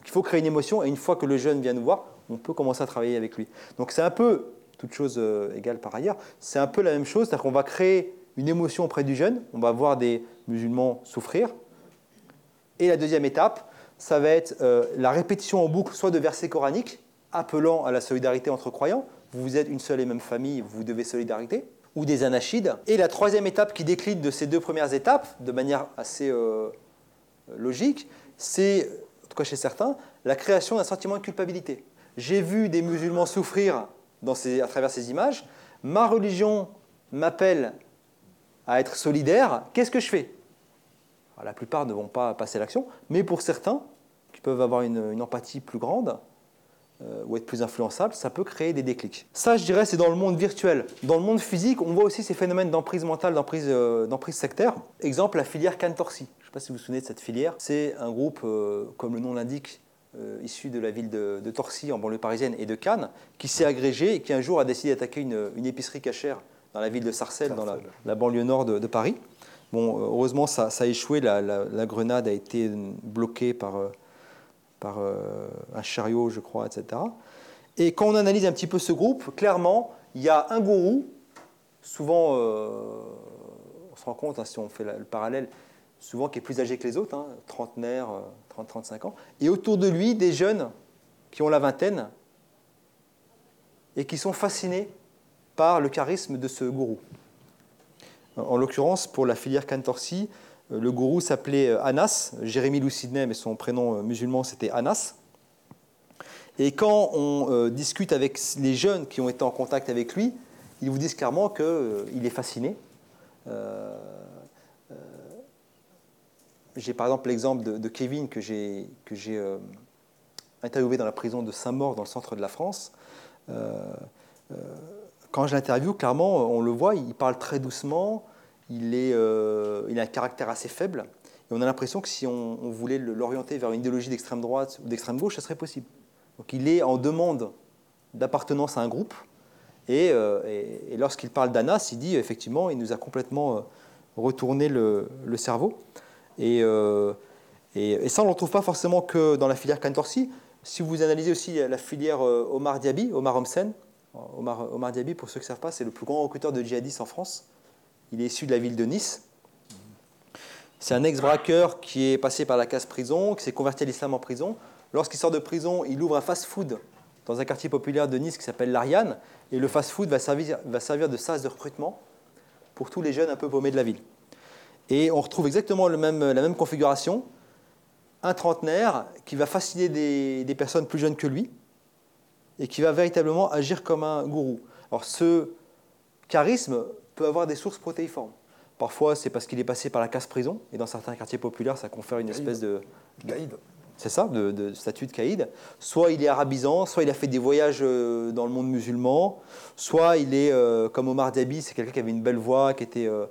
il faut créer une émotion et une fois que le jeune vient nous voir, on peut commencer à travailler avec lui. Donc c'est un peu, toute chose euh, égale par ailleurs, c'est un peu la même chose, c'est-à-dire qu'on va créer une émotion auprès du jeune, on va voir des musulmans souffrir. Et la deuxième étape, ça va être la répétition en boucle, soit de versets coraniques, appelant à la solidarité entre croyants, vous êtes une seule et même famille, vous devez solidarité, ou des anachides. Et la troisième étape qui décline de ces deux premières étapes, de manière assez euh, logique, c'est, en tout cas chez certains, la création d'un sentiment de culpabilité. J'ai vu des musulmans souffrir à travers ces images, ma religion m'appelle à être solidaire, qu'est-ce que je fais? La plupart ne vont pas passer l'action, mais pour certains, qui peuvent avoir une empathie plus grande, euh, ou être plus influençable, ça peut créer des déclics. Ça, je dirais, c'est dans le monde virtuel. Dans le monde physique, on voit aussi ces phénomènes d'emprise mentale, d'emprise, euh, sectaire. Exemple, la filière Cantorsi. Je ne sais pas si vous vous souvenez de cette filière. C'est un groupe, euh, comme le nom l'indique, issu de la ville de, Torcy, en banlieue parisienne, et de Cannes, qui s'est agrégé et qui un jour a décidé d'attaquer une, épicerie cachère dans la ville de Sarcelles, dans la, banlieue nord de, Paris. Bon, heureusement, ça, a échoué. La, grenade a été bloquée par, par un chariot, je crois, etc. Et quand on analyse un petit peu ce groupe, clairement, il y a un gourou, souvent, euh, on se rend compte, hein, si on fait le parallèle, souvent qui est plus âgé que les autres, hein, trentenaire, 30-35 euh, ans, et autour de lui, des jeunes qui ont la vingtaine et qui sont fascinés par le charisme de ce gourou. En l'occurrence, pour la filière Cantorsi, euh, le gourou s'appelait Anas, Jérémy Lucidnet, mais son prénom musulman c'était Anas. Et quand on euh, discute avec les jeunes qui ont été en contact avec lui, ils vous disent clairement qu'il euh, est fasciné. Euh, j'ai par exemple l'exemple de, Kevin que j'ai interviewé dans la prison de Saint-Maur, dans le centre de la France. quand je l'interviewe, clairement, on le voit, il parle très doucement, il, a un caractère assez faible. Et on a l'impression que si on voulait l'orienter vers une idéologie d'extrême droite ou d'extrême gauche, ça serait possible. Donc il est en demande d'appartenance à un groupe. Et, euh, lorsqu'il parle d'Anas, il dit effectivement, il nous a complètement euh, retourné le, cerveau. Euh, et, ça, on ne le trouve pas forcément que dans la filière Cantorsi. Si vous analysez aussi la filière Omar Diaby, Omar Homsen, Omar, Omar Diaby, pour ceux qui ne savent pas, c'est le plus grand recruteur de djihadistes en France. Il est issu de la ville de Nice. C'est un ex-braqueur qui est passé par la case prison, qui s'est converti à l'islam en prison, Lorsqu'il sort de prison, il ouvre un fast-food dans un quartier populaire de Nice qui s'appelle l'Ariane, et le fast-food va servir, va servir de sas de recrutement pour tous les jeunes un peu paumés de la ville. Et on retrouve exactement le même, la même configuration, un trentenaire qui va fasciner des, des, personnes plus jeunes que lui, et qui va véritablement agir comme un gourou. Alors ce charisme peut avoir des sources protéiformes. Parfois, c'est parce qu'il est passé par la casse-prison, et dans certains quartiers populaires, ça confère une espèce de c'est ça, de, statut de caïd. Soit il est arabisant, soit il a fait des voyages euh, dans le monde musulman, soit il est euh, comme Omar Diaby, c'est quelqu'un qui avait une belle voix, qui était euh,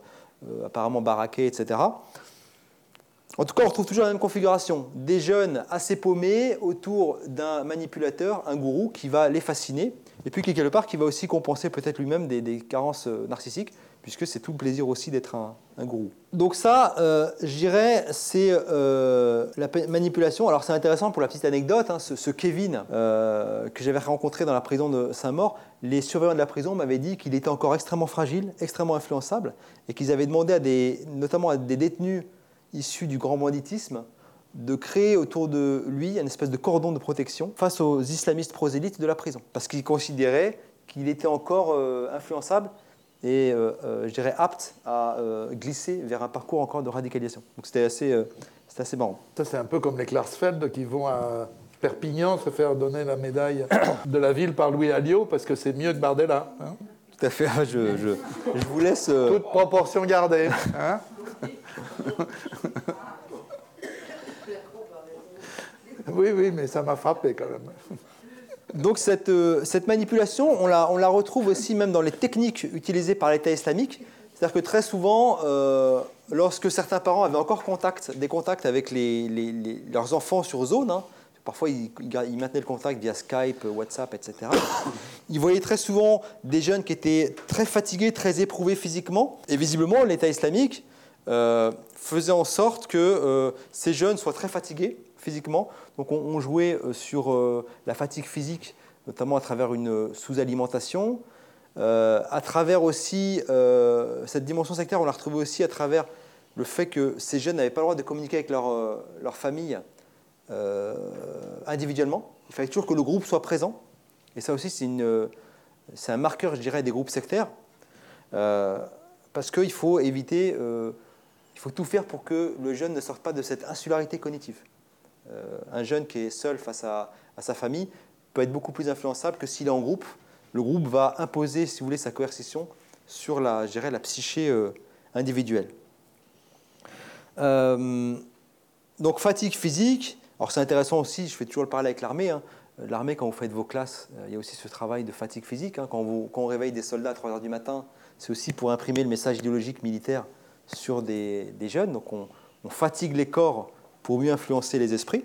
apparemment baraqué, etc. En tout cas, on retrouve toujours la même configuration. Des jeunes assez paumés autour d'un manipulateur, un gourou, qui va les fasciner, et puis quelque part qui va aussi compenser peut-être lui-même des, carences narcissiques, puisque c'est tout le plaisir aussi d'être un, gourou. Donc ça, euh, je dirais, c'est euh, la manipulation. Alors c'est intéressant pour la petite anecdote, hein, ce, Kevin euh, que j'avais rencontré dans la prison de Saint-Maur, les surveillants de la prison m'avaient dit qu'il était encore extrêmement fragile, extrêmement influençable, et qu'ils avaient demandé à des, notamment à des détenus issus du grand banditisme de créer autour de lui une espèce de cordon de protection face aux islamistes prosélytes de la prison, parce qu'ils considéraient qu'il était encore influençable et euh, euh, je dirais apte à euh, glisser vers un parcours encore de radicalisation. Donc c'était assez, assez marrant. Ça c'est un peu comme les Klarsfeld qui vont à Perpignan se faire donner la médaille de la ville par Louis Alliot parce que c'est mieux que Bardella. Hein. Tout à fait, je, je, je vous laisse... Toute proportion gardée. Hein oui, oui, mais ça m'a frappé quand même. Donc euh, cette, manipulation, on la, retrouve aussi même dans les techniques utilisées par l'État islamique. C'est-à-dire que très souvent, euh, lorsque certains parents avaient encore des contacts avec leurs enfants sur zone, hein, parfois ils, maintenaient le contact via Skype, WhatsApp, etc., ils voyaient très souvent des jeunes qui étaient très fatigués, très éprouvés physiquement. Et visiblement, l'État islamique euh, faisait en sorte que ces jeunes soient très fatigués physiquement. Donc on, jouait euh, sur euh, la fatigue physique, notamment à travers une euh, sous-alimentation. à travers aussi cette dimension sectaire, on l'a retrouvée aussi à travers le fait que ces jeunes n'avaient pas le droit de communiquer avec leur, leur famille individuellement. Il fallait toujours que le groupe soit présent. Et ça aussi, c'est un marqueur, je dirais, des groupes sectaires. parce qu'il faut éviter, il faut tout faire pour que le jeune ne sorte pas de cette insularité cognitive. Euh, un jeune qui est seul face à, sa famille peut être beaucoup plus influençable que s'il est en groupe. Le groupe va imposer, si vous voulez, sa coercition sur la, la psyché euh, individuelle. Euh, donc fatigue physique. Alors c'est intéressant aussi, je fais toujours le parallèle avec l'armée. Hein. L'armée, quand vous faites vos classes, il y a aussi ce travail de fatigue physique. Hein. Quand, vous, on réveille des soldats à 3 heures du matin, c'est aussi pour imprimer le message idéologique militaire sur des, jeunes. Donc on, on, fatigue les corps pour mieux influencer les esprits.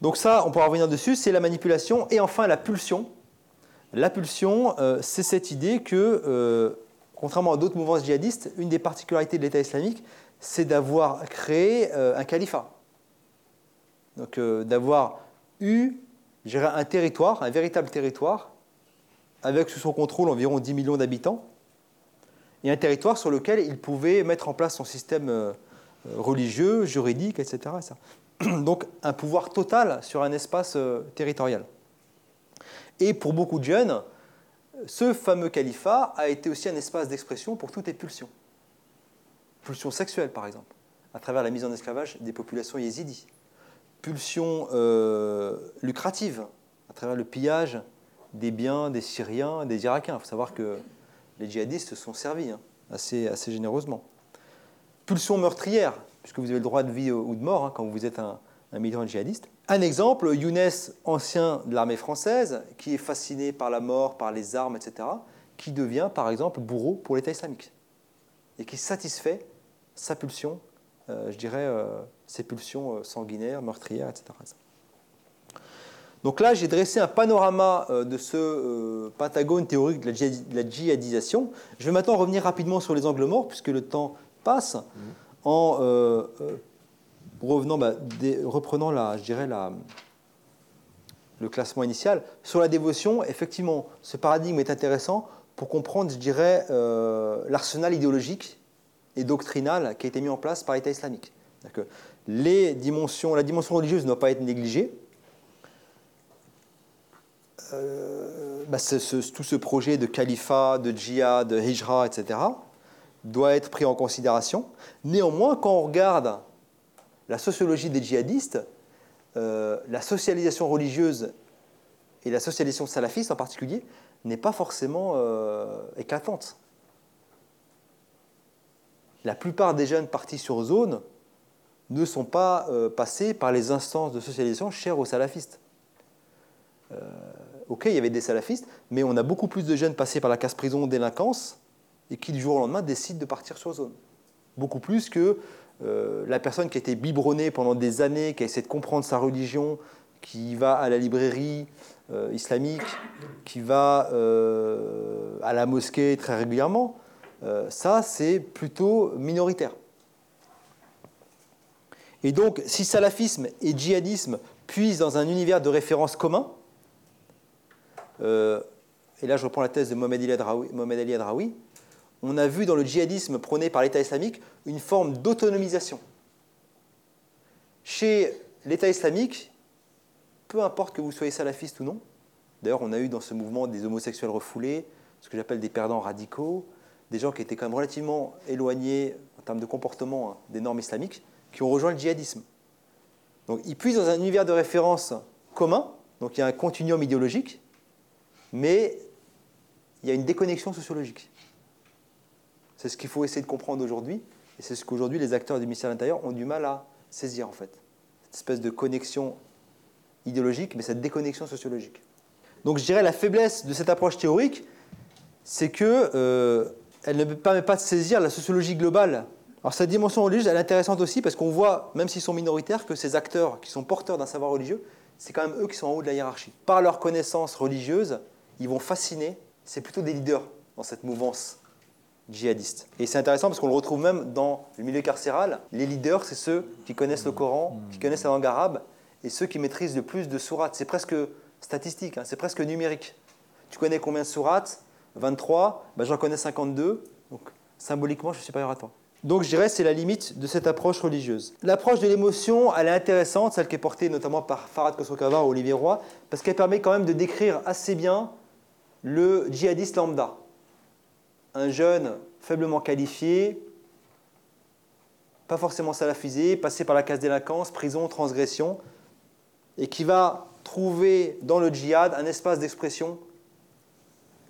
Donc ça, on pourra revenir dessus, c'est la manipulation. Et enfin, la pulsion. La pulsion, euh, c'est cette idée que, euh, contrairement à d'autres mouvances djihadistes, une des particularités de l'État islamique, c'est d'avoir créé euh, un califat. Donc d'avoir eu un territoire, un véritable territoire, avec sous son contrôle environ 10 millions d'habitants, et un territoire sur lequel il pouvait mettre en place son système religieux, juridique, etc. Donc un pouvoir total sur un espace territorial. Et pour beaucoup de jeunes, ce fameux califat a été aussi un espace d'expression pour toutes les pulsions. Pulsions sexuelles, par exemple, à travers la mise en esclavage des populations yézidis. Pulsions euh, lucratives, à travers le pillage des biens des Syriens, des Irakiens. Il faut savoir que les djihadistes se sont servis hein, assez généreusement. Pulsions meurtrières, puisque vous avez le droit de vie ou de mort hein, quand vous êtes un, militant djihadiste. Un exemple, Younes, ancien de l'armée française, qui est fasciné par la mort, par les armes, etc., qui devient par exemple bourreau pour l'État islamique et qui satisfait sa pulsion, euh, je dirais, euh, ses pulsions euh, sanguinaires, meurtrières, etc. Donc là, j'ai dressé un panorama de ce pentagone théorique de la, djihadisation. Je vais maintenant revenir rapidement sur les angles morts, puisque le temps en revenant, bah, reprenant la, je dirais la, le classement initial, sur la dévotion, effectivement, ce paradigme est intéressant pour comprendre, je dirais, euh, l'arsenal idéologique et doctrinal qui a été mis en place par l'État islamique. Les dimensions, la dimension religieuse ne doit pas être négligée. Euh, bah, tout ce projet de califat, de djihad, de hijra, etc., doit être pris en considération. Néanmoins, quand on regarde la sociologie des djihadistes, euh, la socialisation religieuse et la socialisation salafiste en particulier n'est pas forcément euh, éclatante. La plupart des jeunes partis sur zone ne sont pas euh, passés par les instances de socialisation chères aux salafistes. ok, il y avait des salafistes, mais on a beaucoup plus de jeunes passés par la casse-prison délinquance et qui du jour au lendemain décident de partir sur zone. Beaucoup plus que euh, la personne qui a été biberonnée pendant des années, qui a essayé de comprendre sa religion, qui va à la librairie euh, islamique, qui va euh, à la mosquée très régulièrement, ça c'est plutôt minoritaire. Et donc, si salafisme et djihadisme puissent dans un univers de référence commun, et là je reprends la thèse de Mohamed Ali Adraoui, on a vu dans le djihadisme prôné par l'État islamique une forme d'autonomisation. Chez l'État islamique, peu importe que vous soyez salafiste ou non, d'ailleurs on a eu dans ce mouvement des homosexuels refoulés, ce que j'appelle des perdants radicaux, des gens qui étaient quand même relativement éloignés en termes de comportement hein, des normes islamiques, qui ont rejoint le djihadisme. Donc ils puissent dans un univers de référence commun, donc il y a un continuum idéologique, mais il y a une déconnexion sociologique. C'est ce qu'il faut essayer de comprendre aujourd'hui, et c'est ce qu'aujourd'hui les acteurs du ministère de l'Intérieur ont du mal à saisir en fait. Cette espèce de connexion idéologique, mais cette déconnexion sociologique. Donc je dirais la faiblesse de cette approche théorique, c'est qu'elle euh, ne permet pas de saisir la sociologie globale. Alors cette dimension religieuse, elle est intéressante aussi parce qu'on voit, même s'ils sont minoritaires, que ces acteurs qui sont porteurs d'un savoir religieux, c'est quand même eux qui sont en haut de la hiérarchie. Par leur connaissance religieuse, ils vont fasciner, c'est plutôt des leaders dans cette mouvance djihadistes. Et c'est intéressant parce qu'on le retrouve même dans le milieu carcéral. Les leaders, c'est ceux qui connaissent le Coran, qui connaissent la langue arabe, et ceux qui maîtrisent le plus de sourates. C'est presque statistique, hein, c'est presque numérique. Tu connais combien de sourates? 23, ben j'en connais 52, donc symboliquement, je suis supérieur à toi. Donc je dirais c'est la limite de cette approche religieuse. L'approche de l'émotion, elle est intéressante, celle qui est portée notamment par Farad Khosrow ou Olivier Roy, parce qu'elle permet quand même de décrire assez bien le djihadiste lambda un jeune faiblement qualifié, pas forcément salafisé, passé par la case délinquance, prison, transgression, et qui va trouver dans le djihad un espace d'expression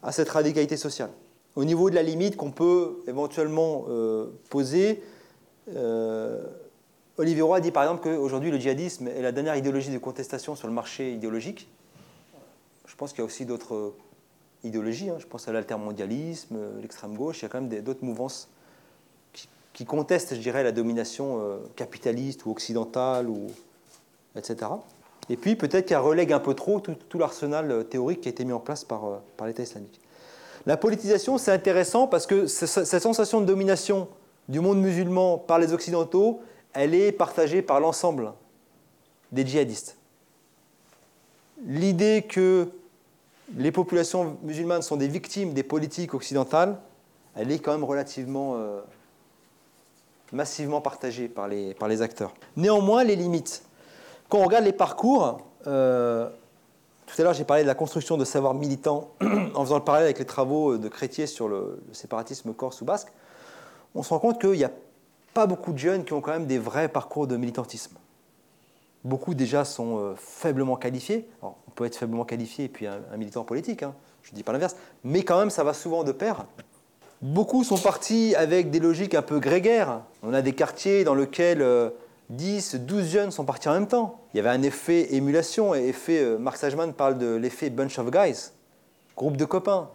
à cette radicalité sociale. Au niveau de la limite qu'on peut éventuellement euh, poser, euh, Olivier Roy dit par exemple qu'aujourd'hui le djihadisme est la dernière idéologie de contestation sur le marché idéologique. Je pense qu'il y a aussi d'autres idéologie. Hein. Je pense à l'altermondialisme, euh, l'extrême gauche. Il y a quand même d'autres mouvances qui, contestent, je dirais, la domination euh, capitaliste ou occidentale, ou, etc. Et puis peut-être qu'elle relègue un peu trop tout, l'arsenal théorique qui a été mis en place par, par l'État islamique. La politisation, c'est intéressant parce que cette sensation de domination du monde musulman par les Occidentaux, elle est partagée par l'ensemble des djihadistes. L'idée que les populations musulmanes sont des victimes des politiques occidentales, elle est quand même relativement euh, massivement partagée par les, par les acteurs. Néanmoins, les limites. Quand on regarde les parcours, euh, tout à l'heure j'ai parlé de la construction de savoirs militants en faisant le parallèle avec les travaux de Chrétier sur le, le séparatisme corse ou basque, on se rend compte qu'il n'y a pas beaucoup de jeunes qui ont quand même des vrais parcours de militantisme. Beaucoup déjà sont euh, faiblement qualifiés. on peut être faiblement qualifié et puis un, militant politique, hein. je ne dis pas l'inverse, mais quand même ça va souvent de pair. Beaucoup sont partis avec des logiques un peu grégaires. On a des quartiers dans lesquels 10, euh, 12 jeunes sont partis en même temps. Il y avait un effet émulation, et effet, euh, Mark Sajman parle de l'effet bunch of guys, groupe de copains.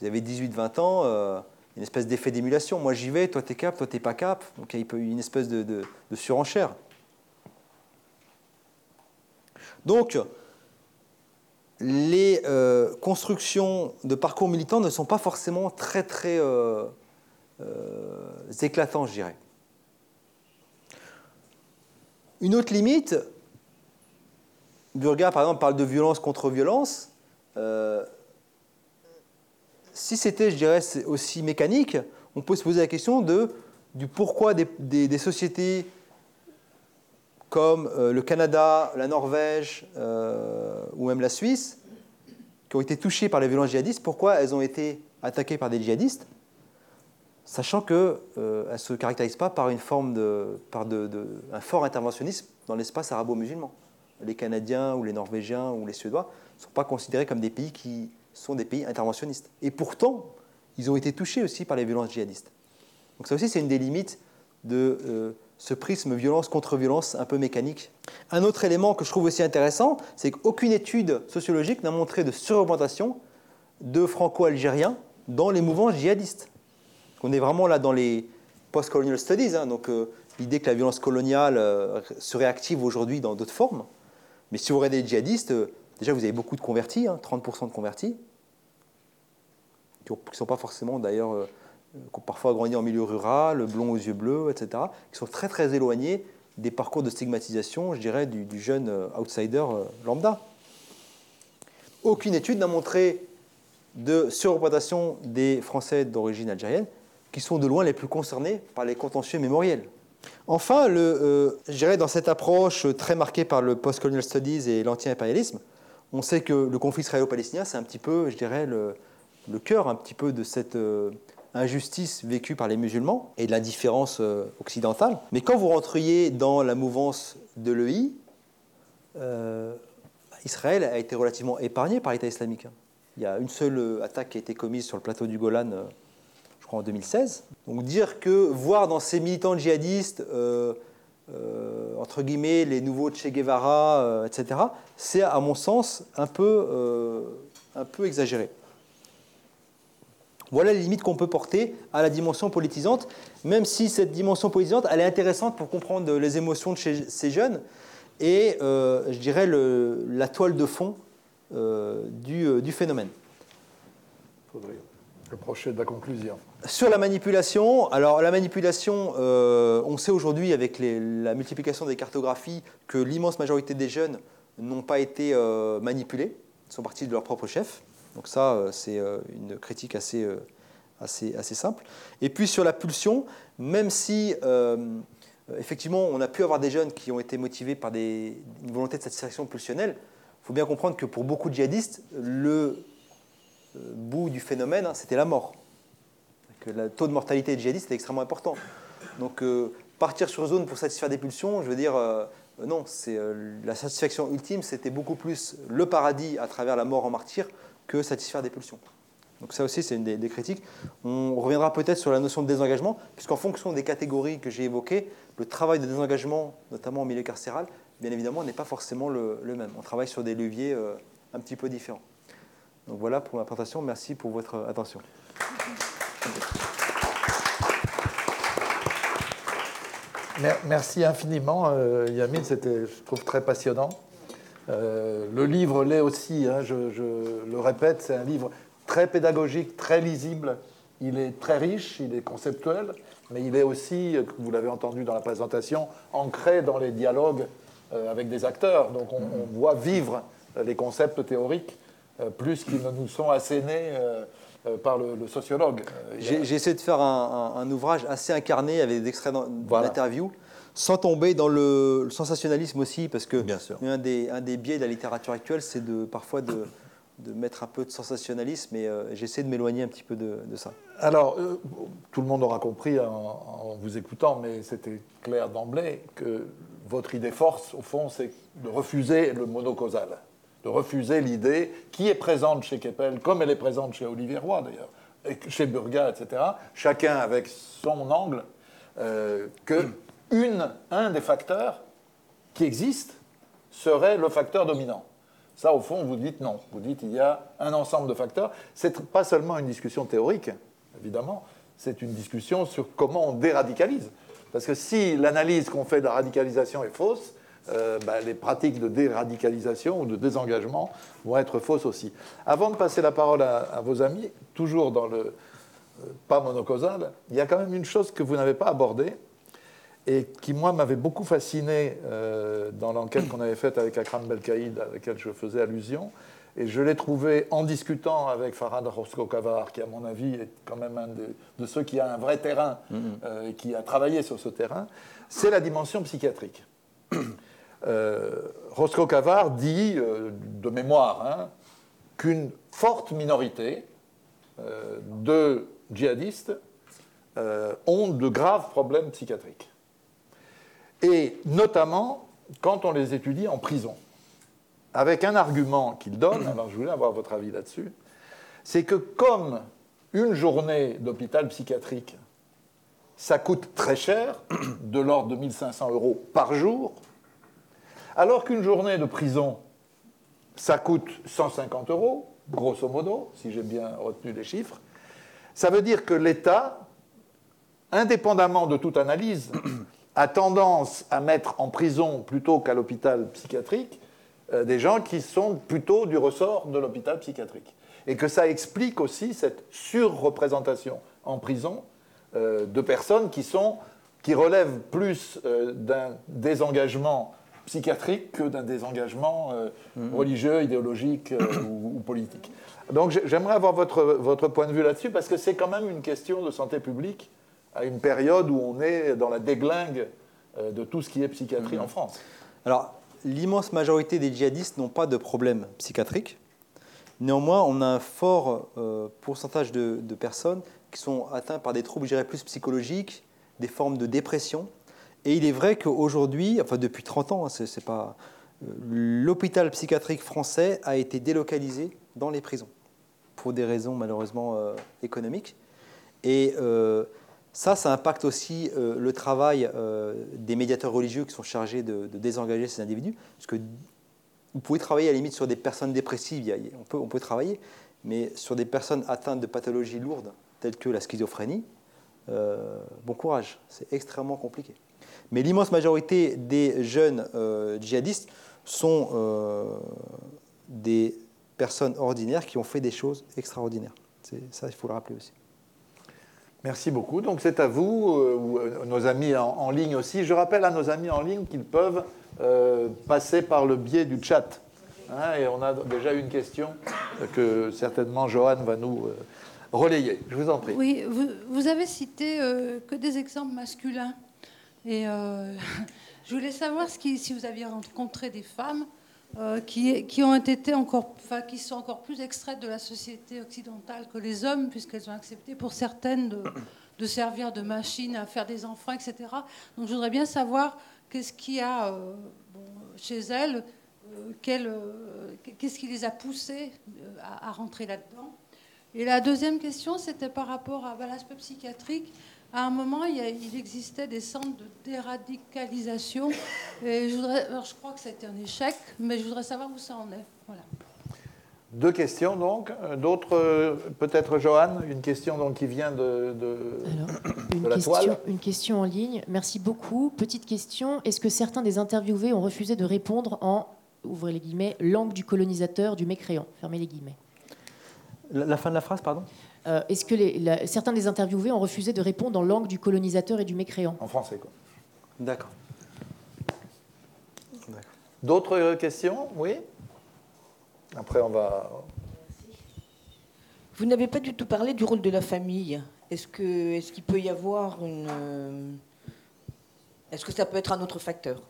Vous avez 18-20 ans, une espèce d'effet d'émulation. Moi j'y vais, toi t'es cap, toi t'es pas cap. Donc il y a une espèce de, surenchère. Donc, les euh, constructions de parcours militants ne sont pas forcément très très euh, euh, éclatantes, je dirais. Une autre limite, Burga par exemple parle de violence contre violence si c'était, je dirais, aussi mécanique, on peut se poser la question du pourquoi des, sociétés comme euh, le Canada, la Norvège euh, ou même la Suisse, qui ont été touchées par les violences djihadistes, pourquoi elles ont été attaquées par des djihadistes, sachant qu'elles euh, ne se caractérisent pas par une forme de, par de, un fort interventionnisme dans l'espace arabo-musulman. Les Canadiens ou les Norvégiens ou les Suédois ne sont pas considérés comme des pays qui sont des pays interventionnistes. Et pourtant, ils ont été touchés aussi par les violences djihadistes. Donc ça aussi, c'est une des limites de ce prisme violence contre violence un peu mécanique. Un autre élément que je trouve aussi intéressant, c'est qu'aucune étude sociologique n'a montré de surreprésentation de franco-algériens dans les mouvements djihadistes. On est vraiment là dans les post-colonial studies, hein, donc euh, l'idée que la violence coloniale euh, serait active aujourd'hui dans d'autres formes. Mais si vous regardez les djihadistes, Déjà, vous avez beaucoup de convertis, 30% hein, de convertis, qui ne sont pas forcément d'ailleurs, euh, qui ont parfois grandi en milieu rural, blonds aux yeux bleus, etc., qui sont très très éloignés des parcours de stigmatisation, je dirais, du, jeune euh, outsider euh, lambda. Aucune étude n'a montré de surreprésentation des Français d'origine algérienne, qui sont de loin les plus concernés par les contentieux mémoriels. Enfin, le, je dirais dans cette approche très marquée par le post-colonial studies et l'anti-impérialisme, on sait que le conflit israélo-palestinien, c'est un petit peu, je dirais, le, cœur un petit peu de cette euh, injustice vécue par les musulmans et de l'indifférence euh, occidentale. Mais quand vous rentriez dans la mouvance de l'EI, euh, Israël a été relativement épargné par l'État islamique. Il y a une seule attaque qui a été commise sur le plateau du Golan, je crois en 2016. Donc dire que voir dans ces militants djihadistes euh, entre guillemets, les nouveaux Che Guevara, euh, etc., c'est à mon sens un peu, euh, un peu exagéré. Voilà les limites qu'on peut porter à la dimension politisante, même si cette dimension politisante, elle est intéressante pour comprendre les émotions de ces jeunes et, je dirais, le, la toile de fond du, du, phénomène. Le prochain de la conclusion. Sur la manipulation, alors la manipulation, euh, on sait aujourd'hui avec la multiplication des cartographies que l'immense majorité des jeunes n'ont pas été euh, manipulés, sont partis de leur propre chef. Donc ça, euh, c'est une critique assez, assez, assez, simple. Et puis sur la pulsion, même si effectivement on a pu avoir des jeunes qui ont été motivés par une volonté de satisfaction pulsionnelle, il faut bien comprendre que pour beaucoup de djihadistes, le bout du phénomène, hein, c'était la mort que le taux de mortalité des djihadistes est extrêmement important. Donc euh, partir sur zone pour satisfaire des pulsions, je veux dire, euh, non, c'est euh, la satisfaction ultime, c'était beaucoup plus le paradis à travers la mort en martyr que satisfaire des pulsions. Donc ça aussi, c'est une des, critiques. On reviendra peut-être sur la notion de désengagement, puisqu'en fonction des catégories que j'ai évoquées, le travail de désengagement, notamment au milieu carcéral, bien évidemment, n'est pas forcément le, même. On travaille sur des leviers un petit peu différents. Donc voilà pour ma présentation. Merci pour votre attention. Merci infiniment, euh, Yamine, c'était, je trouve, très passionnant. Le livre l'est aussi, hein, je, le répète, c'est un livre très pédagogique, très lisible. Il est très riche, il est conceptuel, mais il est aussi, vous l'avez entendu dans la présentation, ancré dans les dialogues avec des acteurs. Donc on, voit vivre les concepts théoriques plus qu'ils ne nous sont assénés euh, par le, sociologue. Euh, j'ai essayé de faire un, ouvrage assez incarné avec des extraits d'interviews. Sans tomber dans le, sensationnalisme aussi, parce que Bien sûr. Un, des, un des biais de la littérature actuelle, c'est de, parfois de, de mettre un peu de sensationnalisme, et euh, j'essaie de m'éloigner un petit peu de, ça. Alors, tout le monde aura compris en vous écoutant, mais c'était clair d'emblée que votre idée force, au fond, c'est de refuser le monocausal de refuser l'idée qui est présente chez Keppel, comme elle est présente chez Olivier Roy d'ailleurs, et chez Burga, etc., chacun avec son angle, euh, que un des facteurs qui existent serait le facteur dominant. Ça, au fond, vous dites non. Vous dites il y a un ensemble de facteurs. C'est pas seulement une discussion théorique, évidemment, c'est une discussion sur comment on déradicalise. Parce que si l'analyse qu'on fait de la radicalisation est fausse, euh, bah, les pratiques de déradicalisation ou de désengagement vont être fausses aussi. Avant de passer la parole à, vos amis, toujours dans le euh, pas monocausal, il y a quand même une chose que vous n'avez pas abordée et qui, moi, m'avait beaucoup fasciné euh, dans l'enquête qu'on avait faite avec Akram Belkaïd, à laquelle je faisais allusion. Et je l'ai trouvé en discutant avec Farhad Roscoe-Kavar, qui, à mon avis, est quand même un de, ceux qui a un vrai terrain mm-hmm. et qui a travaillé sur ce terrain, c'est la dimension psychiatrique. Euh, Roscoe Cavard dit, euh, de mémoire, hein, qu'une forte minorité euh, de djihadistes ont de graves problèmes psychiatriques. Et notamment quand on les étudie en prison. Avec un argument qu'il donne, alors je voulais avoir votre avis là-dessus, c'est que comme une journée d'hôpital psychiatrique, ça coûte très cher, de l'ordre de 1500 euros par jour, alors qu'une journée de prison, ça coûte 150 euros, grosso modo, si j'ai bien retenu les chiffres, ça veut dire que l'État, indépendamment de toute analyse, a tendance à mettre en prison plutôt qu'à l'hôpital psychiatrique euh, des gens qui sont plutôt du ressort de l'hôpital psychiatrique. Et que ça explique aussi cette surreprésentation en prison euh, de personnes qui, sont, qui relèvent plus euh, d'un désengagement psychiatrique que d'un désengagement mm-hmm. religieux, idéologique euh, ou, politique. Donc j'aimerais avoir votre, votre point de vue là-dessus, parce que c'est quand même une question de santé publique à une période où on est dans la déglingue euh, de tout ce qui est psychiatrie mm-hmm. en France. Alors, l'immense majorité des djihadistes n'ont pas de problème psychiatrique. Néanmoins, on a un fort pourcentage de, de, personnes qui sont atteintes par des troubles, je dirais, plus psychologiques, des formes de dépression, et il est vrai qu'aujourd'hui, enfin depuis 30 ans, hein, c'est pas euh, l'hôpital psychiatrique français a été délocalisé dans les prisons pour des raisons malheureusement euh, économiques. Et euh, ça, ça impacte aussi le travail des médiateurs religieux qui sont chargés de, désengager ces individus. Parce que vous pouvez travailler à la limite sur des personnes dépressives, on, peut, travailler, mais sur des personnes atteintes de pathologies lourdes telles que la schizophrénie, bon courage, c'est extrêmement compliqué. Mais l'immense majorité des jeunes euh, djihadistes sont euh, des personnes ordinaires qui ont fait des choses extraordinaires. Ça, il faut le rappeler aussi. Merci beaucoup. Donc c'est à vous, euh, nos amis en, ligne aussi. Je rappelle à nos amis en ligne qu'ils peuvent passer par le biais du chat. Hein, et on a déjà une question que certainement Johan va nous relayer. Je vous en prie. Oui, vous, avez cité que des exemples masculins. Et euh, je voulais savoir si vous aviez rencontré des femmes euh, qui, qui, ont été encore, qui sont encore plus extraites de la société occidentale que les hommes, puisqu'elles ont accepté pour certaines de, servir de machine à faire des enfants, etc. Donc je voudrais bien savoir qu'est-ce qu'il y a euh, chez elles, qu'est-ce qui les a poussées à, rentrer là-dedans. Et la deuxième question, c'était par rapport à l'aspect psychiatrique à un moment, il, existait des centres de déradicalisation. Et je, voudrais, je crois que c'était un échec, mais je voudrais savoir où ça en est. Voilà. Deux questions donc. Euh, d'autres, euh, peut-être Johan, une question donc, qui vient de, une la question, toile. Une question en ligne. Merci beaucoup. Petite question. Est-ce que certains des interviewés ont refusé de répondre en ouvrez les guillemets, langue du colonisateur, du mécréant, fermez les guillemets. La, fin de la phrase, pardon? Euh, Est-ce que les, certains des interviewés ont refusé de répondre en langue du colonisateur et du mécréant En français, quoi. D'accord. D'autres questions? Oui? Après, on va. Vous n'avez pas du tout parlé du rôle de la famille. Est-ce qu'il est peut y avoir une. Euh, est-ce que ça peut être un autre facteur?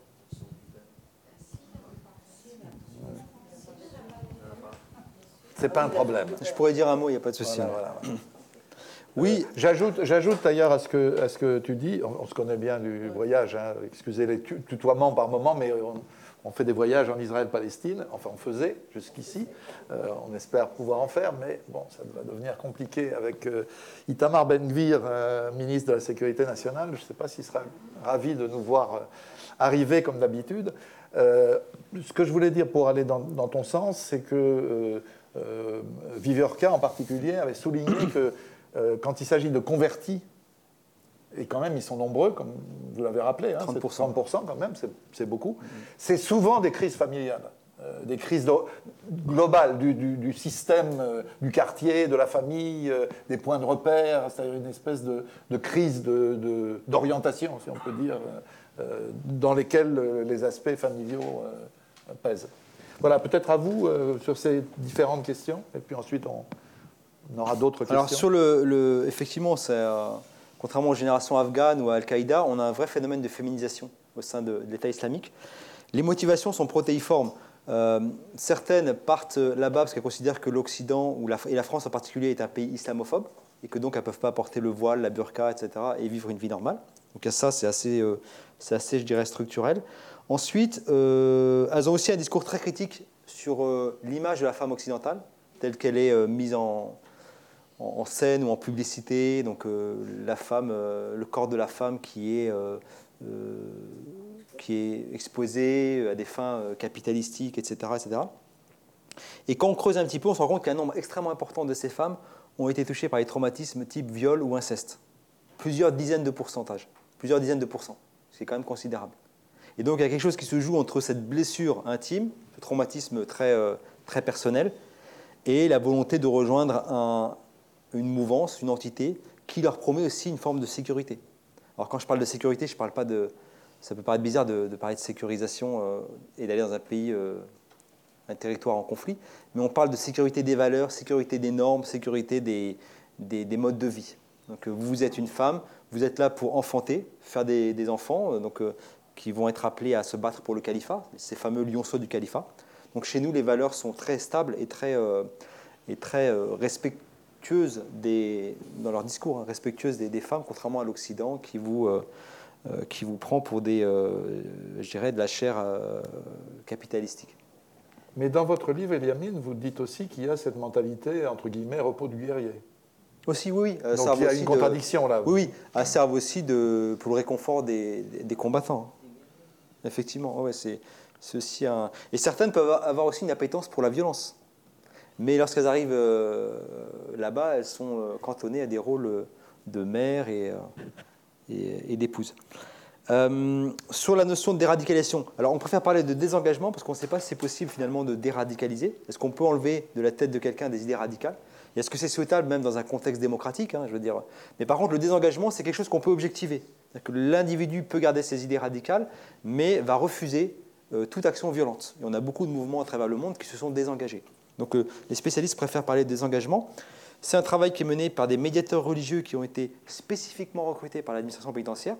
C'est pas un problème. Je pourrais dire un mot, il n'y a pas de souci. Oui, j'ajoute, j'ajoute d'ailleurs à ce que à ce que tu dis. On, se connaît bien du voyage. Hein, excusez les tutoiements par moment, mais on, fait des voyages en Israël-Palestine. Enfin, on faisait jusqu'ici. Euh, on espère pouvoir en faire, mais bon, ça va devenir compliqué avec euh, Itamar Ben-Gvir, euh, ministre de la Sécurité nationale. Je ne sais pas s'il sera ravi de nous voir arriver comme d'habitude. ce que je voulais dire pour aller dans, dans ton sens, c'est que euh, Viviorca en particulier avait souligné que euh, quand il s'agit de convertis, et quand même ils sont nombreux, comme vous l'avez rappelé, hein, 30%. 30% quand même, c'est beaucoup, c'est souvent des crises familiales. Euh, des crises globales du, système, du quartier, de la famille, des points de repère, c'est-à-dire une espèce de, crise d'orientation, si on peut dire, dans lesquelles les aspects familiaux pèsent. Voilà, peut-être à vous euh, sur ces différentes questions, et puis ensuite on, aura d'autres questions. Alors sur le, effectivement, euh, contrairement aux générations afghanes ou à Al-Qaïda, on a un vrai phénomène de féminisation au sein de, l'État islamique. Les motivations sont protéiformes. Euh, certaines partent là-bas parce qu'elles considèrent que l'Occident, et la France en particulier, est un pays islamophobe, et que donc elles ne peuvent pas porter le voile, la burqa, etc., et vivre une vie normale. Donc ça, c'est assez, c'est assez, je dirais, structurel. Ensuite, euh, elles ont aussi un discours très critique sur euh, l'image de la femme occidentale, telle qu'elle est euh, mise en, scène ou en publicité. Donc, la femme, le corps de la femme qui est, exposé à des fins capitalistiques, etc., etc. Et quand on creuse un petit peu, on se rend compte qu'un nombre extrêmement important de ces femmes ont été touchées par les traumatismes type viol ou inceste. Plusieurs dizaines de pourcentages, plusieurs dizaines de pourcents. C'est quand même considérable. Et donc il y a quelque chose qui se joue entre cette blessure intime, ce traumatisme très, euh, très personnel, et la volonté de rejoindre une mouvance, une entité qui leur promet aussi une forme de sécurité. Alors quand je parle de sécurité, je parle pas de... Ça peut paraître bizarre de, parler de sécurisation euh, et d'aller dans un pays, euh, un territoire en conflit, mais on parle de sécurité des valeurs, sécurité des normes, sécurité des, des, modes de vie. Donc vous êtes une femme, vous êtes là pour enfanter, faire des, des enfants, donc qui vont être appelés à se battre pour le califat, ces fameux lionceaux du califat. Donc chez nous, les valeurs sont très stables et très, euh, et très euh, respectueuses des, dans leur discours, hein, respectueuses des, femmes, contrairement à l'Occident qui vous, euh, qui vous prend pour des, je dirais, de la chair capitalistique. Mais dans votre livre, Eliamine, vous dites aussi qu'il y a cette mentalité, entre guillemets, repos du guerrier. Aussi, oui, oui. Donc il y a une contradiction là. Oui, oui. Elle sert aussi de, pour le réconfort des, des combattants. Effectivement, ouais, c'est un. Et certaines peuvent avoir aussi une appétence pour la violence. Mais lorsqu'elles arrivent euh, là-bas, elles sont euh, cantonnées à des rôles de mère et, euh, et, d'épouse. sur la notion de déradicalisation, alors on préfère parler de désengagement parce qu'on ne sait pas si c'est possible finalement de déradicaliser. Est-ce qu'on peut enlever de la tête de quelqu'un des idées radicales? Est-ce que c'est souhaitable même dans un contexte démocratique hein, je veux dire? Mais par contre, le désengagement, c'est quelque chose qu'on peut objectiver que l'individu peut garder ses idées radicales, mais va refuser euh, toute action violente. Et on a beaucoup de mouvements à travers le monde qui se sont désengagés. Donc euh, les spécialistes préfèrent parler de désengagement. C'est un travail qui est mené par des médiateurs religieux qui ont été spécifiquement recrutés par l'administration pénitentiaire,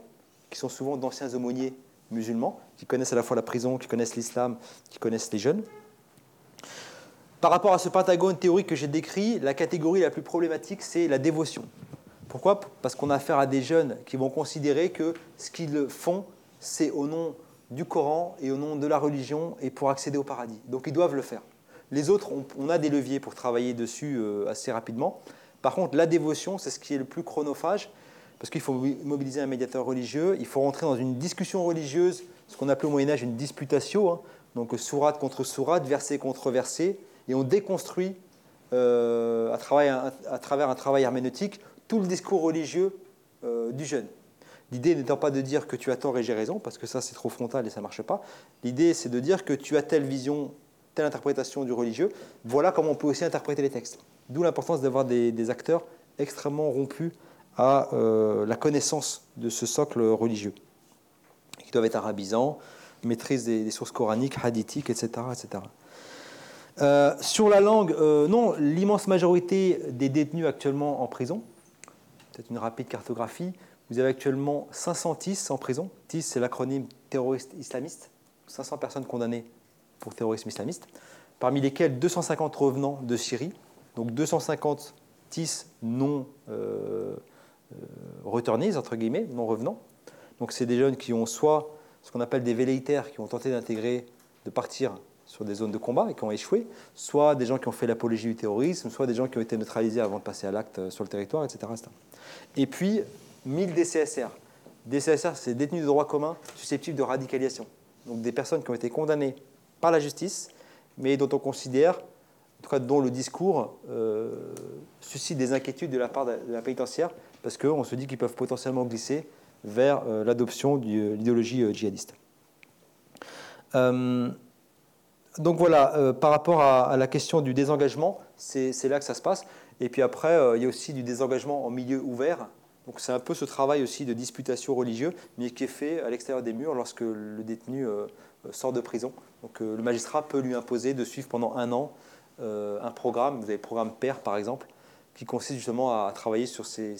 qui sont souvent d'anciens aumôniers musulmans, qui connaissent à la fois la prison, qui connaissent l'islam, qui connaissent les jeunes. Par rapport à ce pentagone théorique que j'ai décrit, la catégorie la plus problématique, c'est la dévotion. Pourquoi? Parce qu'on a affaire à des jeunes qui vont considérer que ce qu'ils font, c'est au nom du Coran et au nom de la religion et pour accéder au paradis. Donc ils doivent le faire. Les autres, on, a des leviers pour travailler dessus euh, assez rapidement. Par contre, la dévotion, c'est ce qui est le plus chronophage, parce qu'il faut mobiliser un médiateur religieux, il faut rentrer dans une discussion religieuse, ce qu'on appelait au Moyen Âge une disputatio, hein. donc sourate contre sourate, verset contre verset, et on déconstruit euh, à, travers, à, travers, un travail herméneutique tout le discours religieux euh, du jeune. L'idée n'étant pas de dire que tu as tort et j'ai raison, parce que ça c'est trop frontal et ça ne marche pas. L'idée c'est de dire que tu as telle vision, telle interprétation du religieux. Voilà comment on peut aussi interpréter les textes. D'où l'importance d'avoir des, acteurs extrêmement rompus à euh, la connaissance de ce socle religieux, qui doivent être arabisants, maîtrise des, sources coraniques, hadithiques, etc. etc. Euh, sur la langue, non, l'immense majorité des détenus actuellement en prison, peut-être une rapide cartographie, vous avez actuellement 500 TIS en prison. TIS, c'est l'acronyme terroriste islamiste. 500 personnes condamnées pour terrorisme islamiste, parmi lesquelles 250 revenants de Syrie, donc 250 TIS non euh, euh entre guillemets, non revenants. Donc c'est des jeunes qui ont soit ce qu'on appelle des velléitaires, qui ont tenté d'intégrer, de partir sur des zones de combat et qui ont échoué, soit des gens qui ont fait l'apologie du terrorisme, soit des gens qui ont été neutralisés avant de passer à l'acte euh, sur le territoire, etc. Et puis 1000 DCSR. DCSR, c'est détenus de droit commun susceptibles de radicalisation. Donc des personnes qui ont été condamnées par la justice, mais dont on considère, en tout cas dont le discours euh, suscite des inquiétudes de la part de la pénitentiaire, parce qu'on se dit qu'ils peuvent potentiellement glisser vers euh, l'adoption de l'idéologie djihadiste. Donc voilà, par rapport à, la question du désengagement, c'est là que ça se passe. Et puis après, il y a aussi du désengagement en milieu ouvert, donc c'est un peu ce travail aussi de disputation religieuse, mais qui est fait à l'extérieur des murs lorsque le détenu euh, euh, sort de prison. Donc euh, le magistrat peut lui imposer de suivre pendant un an un programme, vous avez le programme PER par exemple, qui consiste justement à travailler sur ces,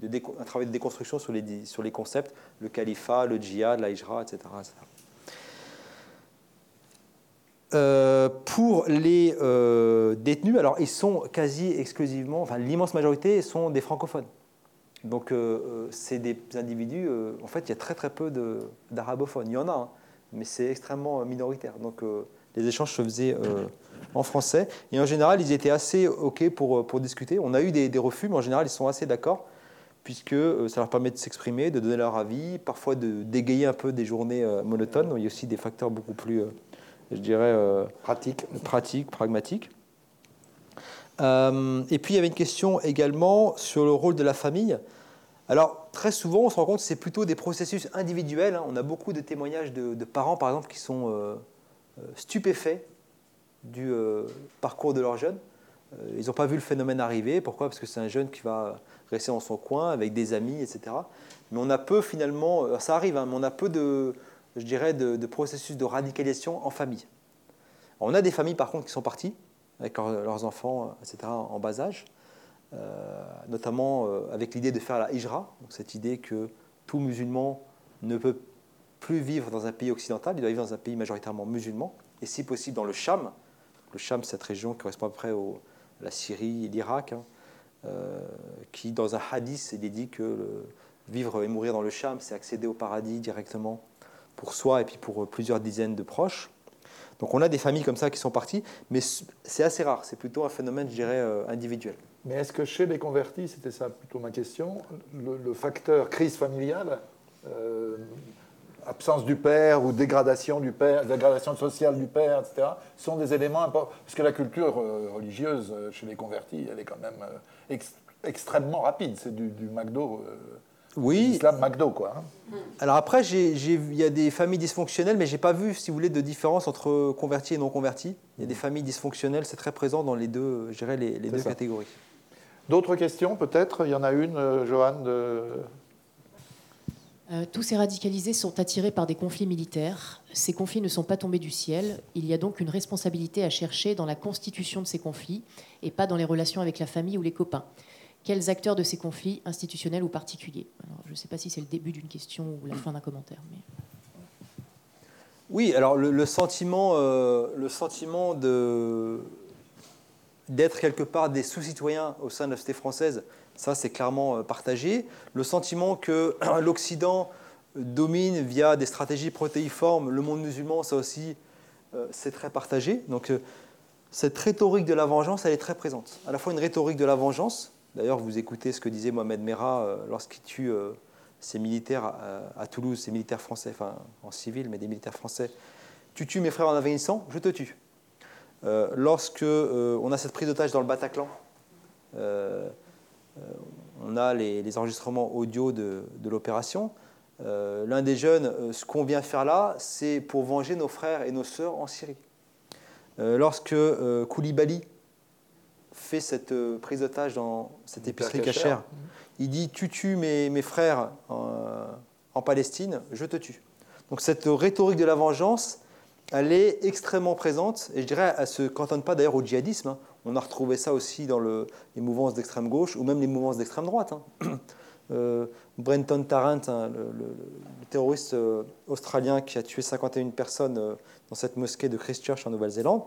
de un travail de déconstruction sur les, sur les concepts, le califat, le djihad, la hijra, etc. pour les détenus, alors ils sont quasi exclusivement, enfin l'immense majorité sont des francophones. Donc, euh, euh, c'est des individus, euh, en fait, il y a très très peu d'arabophones. Il y en a, hein, mais c'est extrêmement minoritaire. Donc, les échanges se faisaient en français. Et en général, ils étaient assez OK pour, pour discuter. On a eu des, refus, mais en général, ils sont assez d'accord, puisque ça leur permet de s'exprimer, de donner leur avis, parfois de dégayer un peu des journées monotones. Il y a aussi des facteurs beaucoup plus, je dirais, pratiques, pratiques pragmatiques. et puis, il y avait une question également sur le rôle de la famille. Alors, très souvent, on se rend compte que c'est plutôt des processus individuels. Hein. On a beaucoup de témoignages de, parents, par exemple, qui sont euh, euh, stupéfaits du euh, parcours de leur jeune. ils n'ont pas vu le phénomène arriver. Pourquoi? Parce que c'est un jeune qui va rester dans son coin avec des amis, etc. Mais on a peu, finalement, ça arrive, hein, mais on a peu de, je dirais, de, processus de radicalisation en famille. on a des familles, par contre, qui sont parties avec leurs enfants, etc., en bas âge. Euh, notamment euh, avec l'idée de faire la hijra, cette idée que tout musulman ne peut plus vivre dans un pays occidental, il doit vivre dans un pays majoritairement musulman, et si possible dans le Cham. Le Cham, cette région qui correspond à peu près à la Syrie et l'Irak, hein, euh, qui dans un hadith, il est dit que vivre et mourir dans le Cham, c'est accéder au paradis directement pour soi et puis pour plusieurs dizaines de proches. Donc on a des familles comme ça qui sont parties, mais c'est assez rare, c'est plutôt un phénomène, je dirais, individuel. Mais est-ce que chez les convertis, c'était ça plutôt ma question, le, facteur crise familiale, euh, absence du père ou dégradation du père, dégradation sociale du père, etc., sont des éléments importants Parce que la culture euh, religieuse euh, chez les convertis, elle est quand même extrêmement rapide. C'est du, McDo. Oui. Islam McDo, quoi. Hein. Alors après, il y a des familles dysfonctionnelles, mais j'ai pas vu, si vous voulez, de différence entre convertis et non convertis. Il y a des familles dysfonctionnelles, c'est très présent dans les deux, je dirais, les, deux catégories. D'autres questions peut-être? Il y en a une, euh, Joanne euh, tous ces radicalisés sont attirés par des conflits militaires. Ces conflits ne sont pas tombés du ciel. Il y a donc une responsabilité à chercher dans la constitution de ces conflits et pas dans les relations avec la famille ou les copains. Quels acteurs de ces conflits, institutionnels ou particuliers Je ne sais pas si c'est le début d'une question ou la fin d'un commentaire. Mais... Oui, alors le, sentiment, euh, le sentiment de, d'être quelque part des sous-citoyens au sein de la société française, ça c'est clairement euh, partagé. Le sentiment que l'Occident domine via des stratégies protéiformes le monde musulman, ça aussi euh, c'est très partagé. Donc cette rhétorique de la vengeance, elle est très présente. À la fois une rhétorique de la vengeance, d'ailleurs vous écoutez ce que disait Mohamed Merah lorsqu'il tue ces militaires à, Toulouse, ces militaires français, enfin en civil, mais des militaires français. Tu tues mes frères en Afghanistan, je te tue. Euh, lorsque euh, on a cette prise d'otage dans le Bataclan, euh, on a les, enregistrements audio de, l'opération. l'un des jeunes, ce qu'on vient faire là, c'est pour venger nos frères et nos sœurs en Syrie. lorsque Koulibaly fait cette prise d'otage dans cette épicerie cachère, il dit Tu tues mes, mes frères en Palestine, je te tue. Donc cette rhétorique de la vengeance, elle est extrêmement présente, et je dirais, elle ne se cantonne pas d'ailleurs au djihadisme. Hein. On a retrouvé ça aussi dans les mouvances d'extrême gauche, ou même les mouvances d'extrême droite. Hein. Euh, Brenton Tarrant, hein, le, terroriste euh, australien qui a tué 51 personnes euh, dans cette mosquée de Christchurch en Nouvelle-Zélande,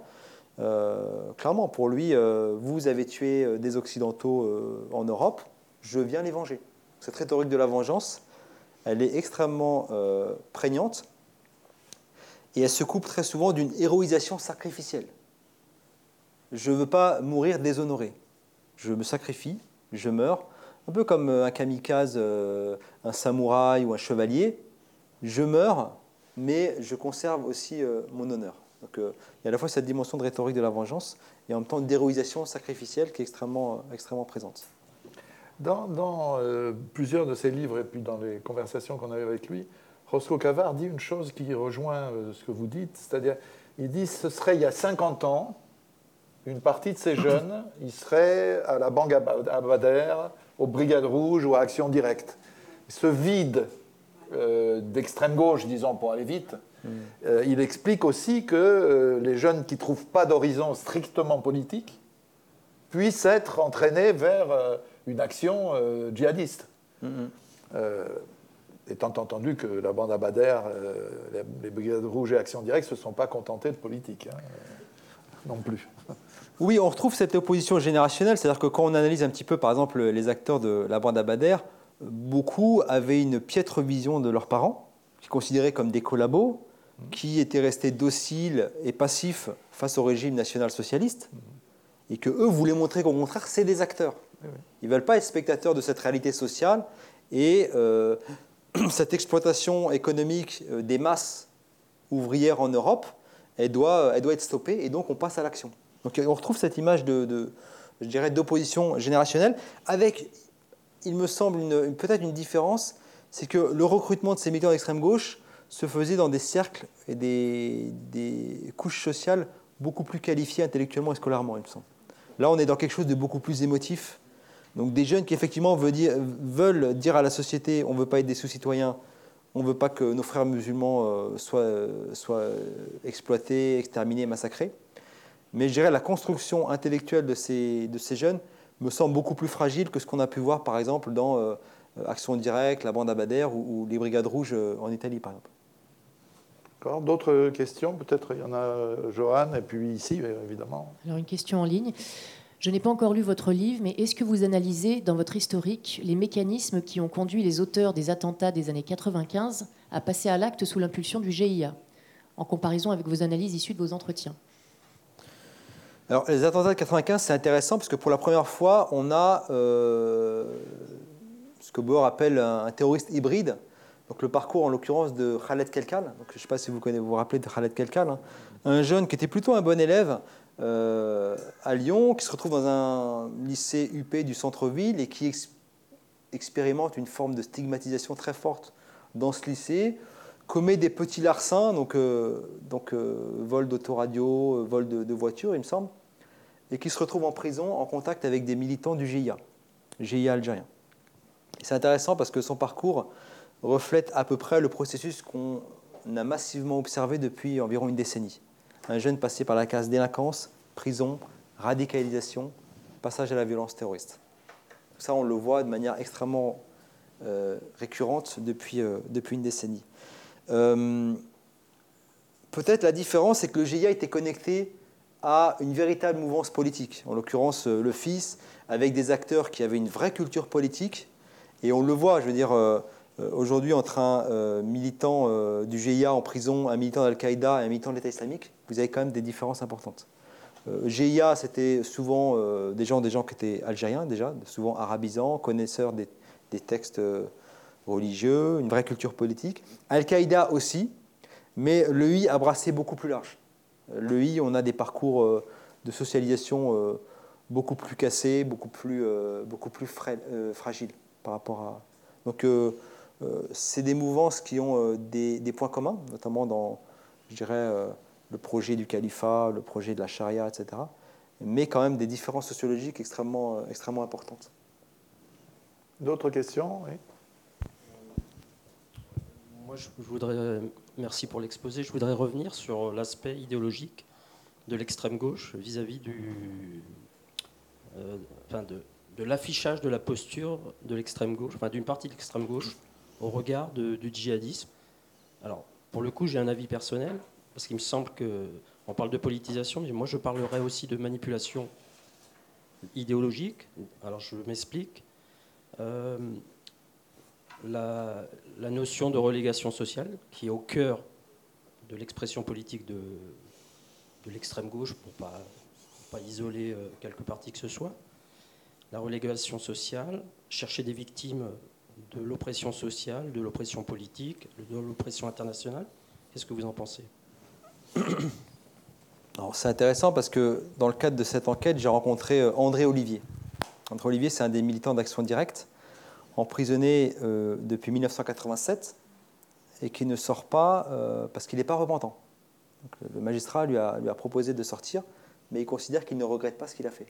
clairement, pour lui, vous avez tué des Occidentaux en Europe, je viens les venger. Cette rhétorique de la vengeance, elle est extrêmement prégnante et elle se coupe très souvent d'une héroïsation sacrificielle. Je ne veux pas mourir déshonoré. Je me sacrifie, je meurs, un peu comme un kamikaze, euh, un samouraï ou un chevalier. Je meurs, mais je conserve aussi euh, mon honneur. Donc, euh, il y a à la fois cette dimension de rhétorique de la vengeance et en même temps d'héroïsation sacrificielle qui est extrêmement, extrêmement présente. Dans, plusieurs de ses livres et puis dans les conversations qu'on avait avec lui, Roscoe Cavard dit une chose qui rejoint euh, ce que vous dites, c'est-à-dire, il dit ce serait il y a 50 ans, une partie de ces jeunes, ils seraient à la Banque Abadère, aux Brigades Rouges ou à Action Directe. Ce vide euh, d'extrême gauche, disons, pour aller vite. Euh, il explique aussi que les jeunes qui ne trouvent pas d'horizon strictement politique puissent être entraînés vers une action djihadiste. Mm-hmm étant entendu que la bande Abadère, euh, les Brigades Rouges et Action Directe ne se sont pas contentés de politique, hein, non plus. Oui, on retrouve cette opposition générationnelle, c'est-à-dire que quand on analyse un petit peu, par exemple, les acteurs de la bande Abadère, beaucoup avaient une piètre vision de leurs parents, qui considéraient comme des collabos, qui étaient restés dociles et passifs face au régime national-socialiste, et que eux voulaient montrer qu'au contraire, c'est des acteurs. Ils ne veulent pas être spectateurs de cette réalité sociale, et euh, cette exploitation économique euh, des masses ouvrières en Europe, elle doit, elle doit être stoppée et donc on passe à l'action. Donc on retrouve cette image de, je dirais, d'opposition générationnelle avec, il me semble, peut-être une différence, c'est que le recrutement de ces militants d'extrême gauche se faisait dans des cercles et des, couches sociales beaucoup plus qualifiées intellectuellement et scolairement, il me semble. Là, on est dans quelque chose de beaucoup plus émotif, donc des jeunes qui effectivement veulent dire, à la société on ne veut pas être des sous-citoyens, on ne veut pas que nos frères musulmans euh, soient, soient, exploités, exterminés, massacrés. Mais je dirais la construction intellectuelle de ces, jeunes me semble beaucoup plus fragile que ce qu'on a pu voir par exemple dans euh, Action Directe, la bande Abadère ou, ou les Brigades Rouges euh, en Italie par exemple. D'autres questions Peut-être il y en a Johan et puis ici évidemment. Alors une question en ligne. Je n'ai pas encore lu votre livre, mais est-ce que vous analysez dans votre historique les mécanismes qui ont conduit les auteurs des attentats des années 95 à passer à l'acte sous l'impulsion du GIA, en comparaison avec vos analyses issues de vos entretiens? Alors, les attentats de 95, c'est intéressant parce que pour la première fois, on a euh, ce que Boer appelle un, terroriste hybride. Donc, le parcours, en l'occurrence, de Khaled Kelkal. Je ne sais pas si vous connaissez, vous, vous rappelez de Khaled Kelkal. Hein. Un jeune qui était plutôt un bon élève, euh, à Lyon, qui se retrouve dans un lycée UP du centre-ville et qui expérimente une forme de stigmatisation très forte dans ce lycée, commet des petits larcins, donc, euh, euh, vol d'autoradio, vol de, de voiture, il me semble, et qui se retrouve en prison en contact avec des militants du GIA, GIA algérien. C'est intéressant parce que son parcours reflète à peu près le processus qu'on a massivement observé depuis environ une décennie un jeune passé par la case délinquance, prison, radicalisation, passage à la violence terroriste. Ça, on le voit de manière extrêmement euh, récurrente depuis, euh, depuis une décennie. Euh, peut-être la différence, c'est que le GIA était connecté à une véritable mouvance politique, en l'occurrence le FIS, avec des acteurs qui avaient une vraie culture politique. Et on le voit, je veux dire, aujourd'hui, entre un militant du GIA en prison, un militant d'Al-Qaïda et un militant de l'État islamique, vous avez quand même des différences importantes. Euh, GIA, c'était souvent euh, des, gens, des gens qui étaient algériens déjà, souvent arabisants, connaisseurs des, textes euh, religieux, une vraie culture politique. Al-Qaïda aussi, mais le I a brassé beaucoup plus large. Le I, on a des parcours de socialisation beaucoup plus cassés, beaucoup plus, beaucoup plus fragiles par rapport à... Donc c'est des mouvances qui ont des, des, points communs, notamment dans, je dirais, le projet du califat, le projet de la charia, etc. Mais quand même des différences sociologiques extrêmement, extrêmement importantes. D'autres questions? Oui. Moi, je voudrais, merci pour l'exposé, je voudrais revenir sur l'aspect idéologique de l'extrême gauche vis-à-vis du, euh, enfin de, de l'affichage de la posture de l'extrême gauche, enfin d'une partie de l'extrême gauche au regard du djihadisme. Alors, pour le coup, j'ai un avis personnel, parce qu'il me semble que on parle de politisation, mais moi je parlerais aussi de manipulation idéologique. Alors je m'explique. Euh, la, notion de relégation sociale, qui est au cœur de l'expression politique de, l'extrême gauche, pour ne pas, pas, isoler euh, quelque partie que ce soit. La relégation sociale, chercher des victimes de l'oppression sociale, de l'oppression politique, de l'oppression internationale. Qu'est-ce que vous en pensez? C'est intéressant parce que dans le cadre de cette enquête, j'ai rencontré euh, André Olivier. André Olivier, c'est un des militants d'Action Directe, emprisonné euh, depuis 1987 et qui ne sort pas euh, parce qu'il n'est pas repentant. le magistrat lui a, lui a, proposé de sortir, mais il considère qu'il ne regrette pas ce qu'il a fait.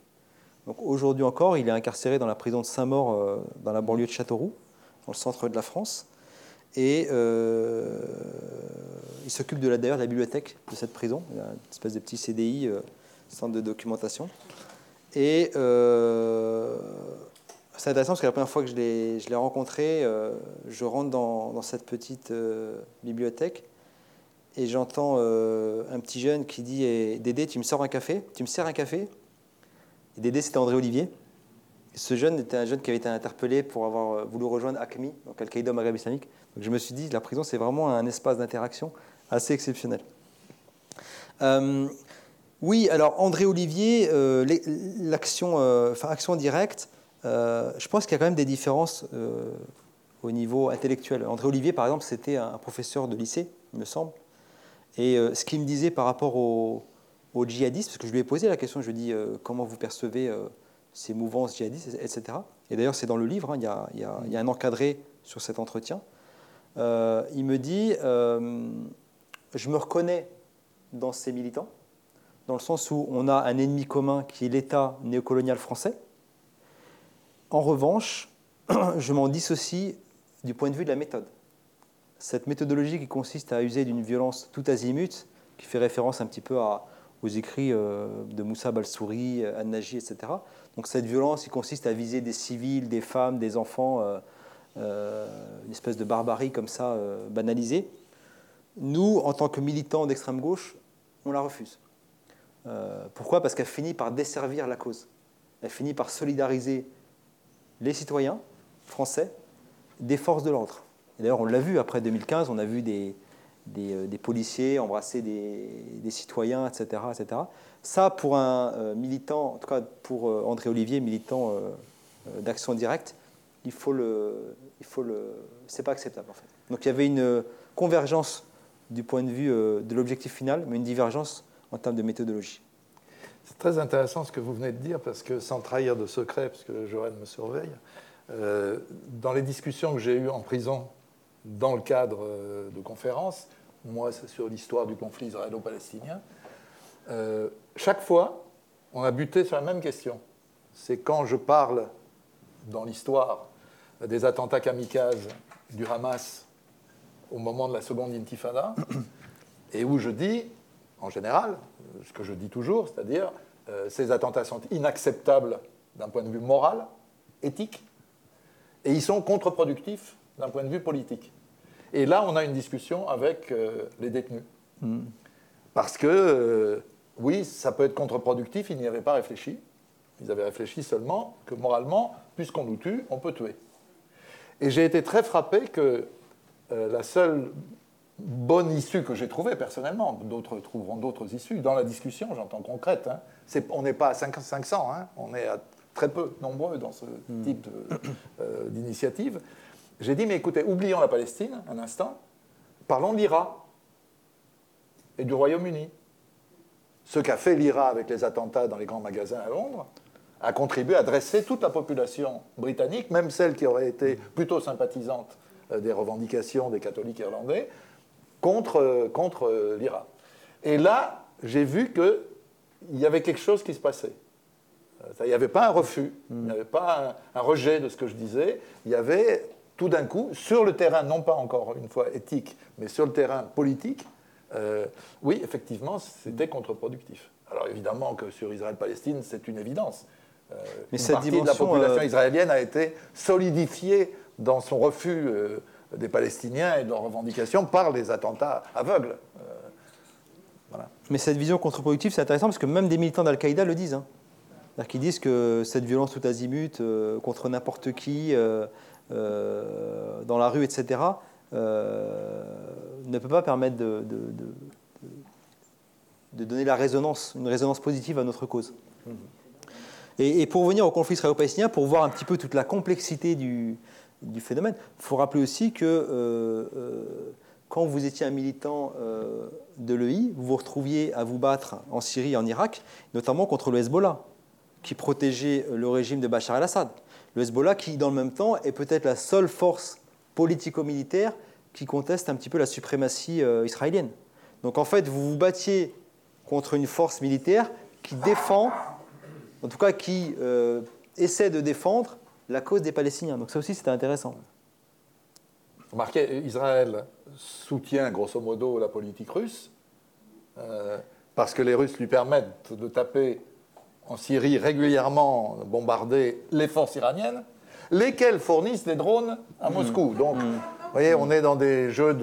Donc aujourd'hui encore, il est incarcéré dans la prison de Saint-Maur, dans la banlieue de Châteauroux, dans le centre de la France. Et euh, il s'occupe de la, d'ailleurs de la bibliothèque de cette prison. Une espèce de petit CDI, euh, centre de documentation. Et euh, c'est intéressant parce que la première fois que je l'ai, je l'ai rencontré, je rentre dans, cette petite bibliothèque et j'entends un petit jeune qui dit eh, Dédé, tu me sers un café? Tu me sers un café? Dédé, c'était André Olivier. Ce jeune était un jeune qui avait été interpellé pour avoir voulu rejoindre ACMI, donc Al-Qaïda au Maghreb islamique. Je me suis dit, la prison, c'est vraiment un espace d'interaction assez exceptionnel. Euh, oui, alors André Olivier, euh, l'action, euh, action directe, je pense qu'il y a quand même des différences au niveau intellectuel. André Olivier, par exemple, c'était un professeur de lycée, il me semble. Et ce qu'il me disait par rapport au, djihadisme, parce que je lui ai posé la question, je lui ai dit comment vous percevez ces mouvances djihadistes, etc. Et d'ailleurs, c'est dans le livre, hein, il, y a, un encadré sur cet entretien. Euh, il me dit euh, Je me reconnais dans ces militants, dans le sens où on a un ennemi commun qui est l'État néocolonial français. En revanche, je m'en dissocie du point de vue de la méthode. Cette méthodologie qui consiste à user d'une violence tout azimut, qui fait référence un petit peu aux écrits euh, de Moussa Balsouri, An-Naji, etc. Donc cette violence qui consiste à viser des civils, des femmes, des enfants euh, une espèce de barbarie comme ça euh, banalisée. Nous, en tant que militants d'extrême gauche, on la refuse. Euh, pourquoi? Parce qu'elle finit par desservir la cause. Elle finit par solidariser les citoyens français des forces de l'ordre. D'ailleurs, on l'a vu après 2015, on a vu des, des, policiers embrasser des, citoyens, etc., etc. Ça, pour un militant, en tout cas pour André Olivier, militant d'action directe, il faut le, il faut le, c'est pas acceptable en fait. Donc il y avait une convergence du point de vue euh, de l'objectif final, mais une divergence en termes de méthodologie. C'est très intéressant ce que vous venez de dire, parce que sans trahir de secret, puisque Joël me surveille, euh, dans les discussions que j'ai eues en prison, dans le cadre euh, de conférences, moi c'est sur l'histoire du conflit israélo-palestinien, chaque fois, on a buté sur la même question. C'est quand je parle dans l'histoire des attentats kamikazes du Hamas au moment de la seconde intifada, et où je dis, en général, ce que je dis toujours, c'est-à-dire euh, ces attentats sont inacceptables d'un point de vue moral, éthique, et ils sont contre-productifs d'un point de vue politique. Et là, on a une discussion avec euh, les détenus. Hmm. Parce que, euh, oui, ça peut être contre-productif, ils n'y avaient pas réfléchi. Ils avaient réfléchi seulement que moralement, puisqu'on nous tue, on peut tuer. Et j'ai été très frappé que euh, la seule bonne issue que j'ai trouvée personnellement, d'autres trouveront d'autres issues, dans la discussion, j'entends concrète, hein, on n'est pas à 500, hein, on est à très peu nombreux dans ce hmm. type d'initiative. J'ai dit, mais écoutez, oublions la Palestine un instant, parlons de l'IRA et du Royaume-Uni. Ce qu'a fait l'IRA avec les attentats dans les grands magasins à Londres, a contribué à dresser toute la population britannique, même celle qui aurait été plutôt sympathisante des revendications des catholiques irlandais contre, contre l'Iran. Et là, j'ai vu qu'il y avait quelque chose qui se passait. Il n'y avait pas un refus, il n'y avait pas un, rejet de ce que je disais, il y avait tout d'un coup, sur le terrain, non pas encore une fois éthique, mais sur le terrain politique, euh, oui, effectivement, c'était contre-productif. Alors évidemment que sur Israël-Palestine, c'est une évidence. Euh, mais une cette partie de la population euh, israélienne a été solidifiée dans son refus des Palestiniens et de leurs revendications par les attentats aveugles. Mais cette vision contre-productive, c'est intéressant parce que même des militants d'Al-Qaïda le disent. Hein. Qui disent que cette violence tout azimut contre n'importe qui, euh, dans la rue, etc., euh, ne peut pas permettre de, de, donner la résonance, une résonance positive à notre cause. Et, pour revenir au conflit israélo-palestinien, pour voir un petit peu toute la complexité du, du phénomène, il faut rappeler aussi que euh, quand vous étiez un militant de l'EI, vous vous retrouviez à vous battre en Syrie et en Irak, notamment contre le Hezbollah, qui protégeait le régime de Bachar el-Assad le Hezbollah qui, dans le même temps, est peut-être la seule force politico-militaire qui conteste un petit peu la suprématie euh, israélienne. Donc en fait, vous vous battiez contre une force militaire qui défend, en tout cas qui euh, essaie de défendre la cause des Palestiniens. Donc ça aussi, c'était intéressant. Remarquez, Israël soutient grosso modo la politique russe, euh, parce que les Russes lui permettent de taper en Syrie régulièrement bombarder les forces iraniennes, lesquelles fournissent des drones à Moscou. Mm. Donc, mm. vous voyez, on est dans des jeux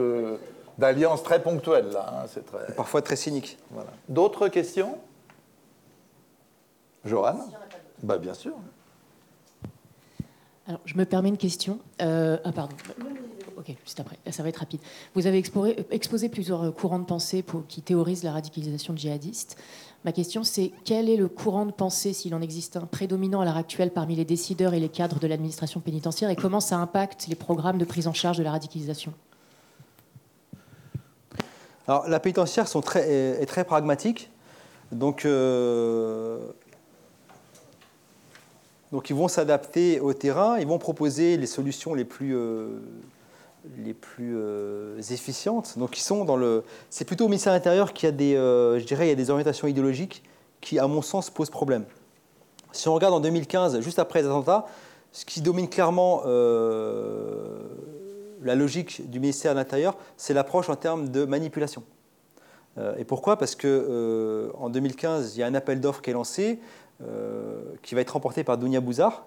d'alliances très ponctuels, là. Hein, c'est très... Parfois très cynique. Voilà. D'autres questions? Johan? Bah, Bien sûr. Alors, je me permets une question. Euh, ah, pardon. Ok, juste après. Ça va être rapide. Vous avez exposé, plusieurs courants de pensée pour, qui théorisent la radicalisation djihadiste. Ma question, c'est quel est le courant de pensée, s'il en existe un, prédominant à l'heure actuelle parmi les décideurs et les cadres de l'administration pénitentiaire et comment ça impacte les programmes de prise en charge de la radicalisation? Alors, la pénitentiaire est très pragmatique. Donc, euh, donc ils vont s'adapter au terrain, ils vont proposer les solutions les plus, euh, les plus euh, efficientes. Donc, ils sont dans le. C'est plutôt au ministère de l'Intérieur qu'il y a des, euh, je dirais, il y a des orientations idéologiques qui, à mon sens, posent problème. Si on regarde en 2015, juste après les attentats, ce qui domine clairement euh, la logique du ministère de l'Intérieur, c'est l'approche en termes de manipulation. et pourquoi? Parce que en 2015, il y a un appel d'offres qui est lancé, qui va être remporté par Dounia Bouzar,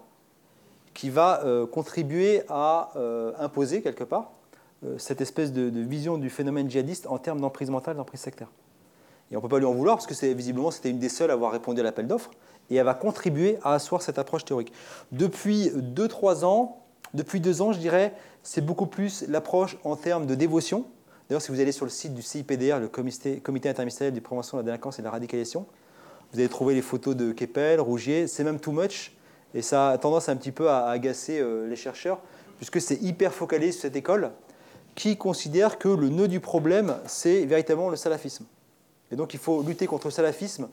qui va euh, contribuer à euh, imposer quelque part euh, cette espèce de, vision du phénomène djihadiste en termes d'emprise mentale, d'emprise sectaire. Et on ne peut pas lui en vouloir parce que visiblement c'était une des seules à avoir répondu à l'appel d'offres et elle va contribuer à asseoir cette approche théorique. Depuis 2-3 ans, depuis 2 ans je dirais, c'est beaucoup plus l'approche en termes de dévotion. D'ailleurs si vous allez sur le site du CIPDR, le Comité, Comité interministériel de prévention de la délinquance et de la radicalisation, vous allez trouver les photos de Keppel, Rougier, c'est même too much. Et ça a tendance un petit peu à agacer euh, les chercheurs, puisque c'est hyper focalisé sur cette école qui considère que le nœud du problème, c'est véritablement le salafisme. Et donc il faut lutter contre le salafisme,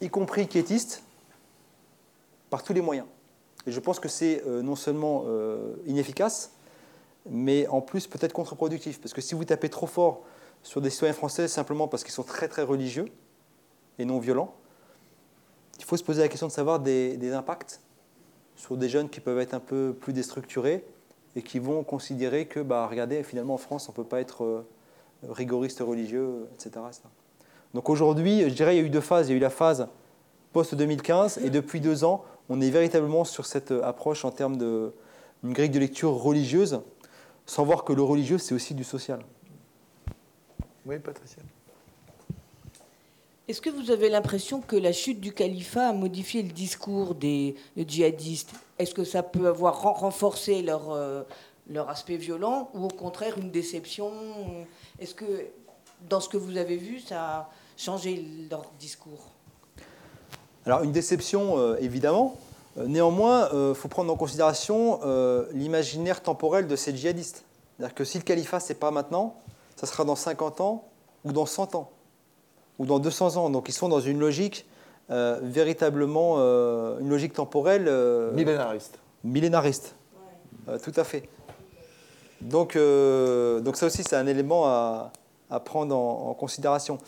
y compris quiétiste, par tous les moyens. Et je pense que c'est euh, non seulement euh, inefficace, mais en plus peut-être contre-productif. Parce que si vous tapez trop fort sur des citoyens français simplement parce qu'ils sont très très religieux et non violents, il faut se poser la question de savoir des, impacts sur des jeunes qui peuvent être un peu plus déstructurés et qui vont considérer que, bah, regardez, finalement en France, on ne peut pas être euh, rigoriste religieux, etc. Donc aujourd'hui, je dirais, il y a eu deux phases. Il y a eu la phase post-2015 et depuis deux ans, on est véritablement sur cette approche en termes d'une grille de lecture religieuse, sans voir que le religieux, c'est aussi du social. Oui, Patricia. Est-ce que vous avez l'impression que la chute du califat a modifié le discours des, djihadistes? Est-ce que ça peut avoir renforcé leur, euh, leur aspect violent ou au contraire une déception? Est-ce que dans ce que vous avez vu, ça a changé leur discours? Alors une déception, euh, évidemment. Euh, néanmoins, il faut prendre en considération l'imaginaire temporel de ces djihadistes. C'est-à-dire que si le califat, c'est pas maintenant, ça sera dans 50 ans ou dans 100 ans ou dans 200 ans. Donc ils sont dans une logique euh, véritablement, euh, une logique temporelle. Euh, millénariste. Millénariste, tout à fait. Donc, euh, donc ça aussi, c'est un élément à, à prendre en, en considération.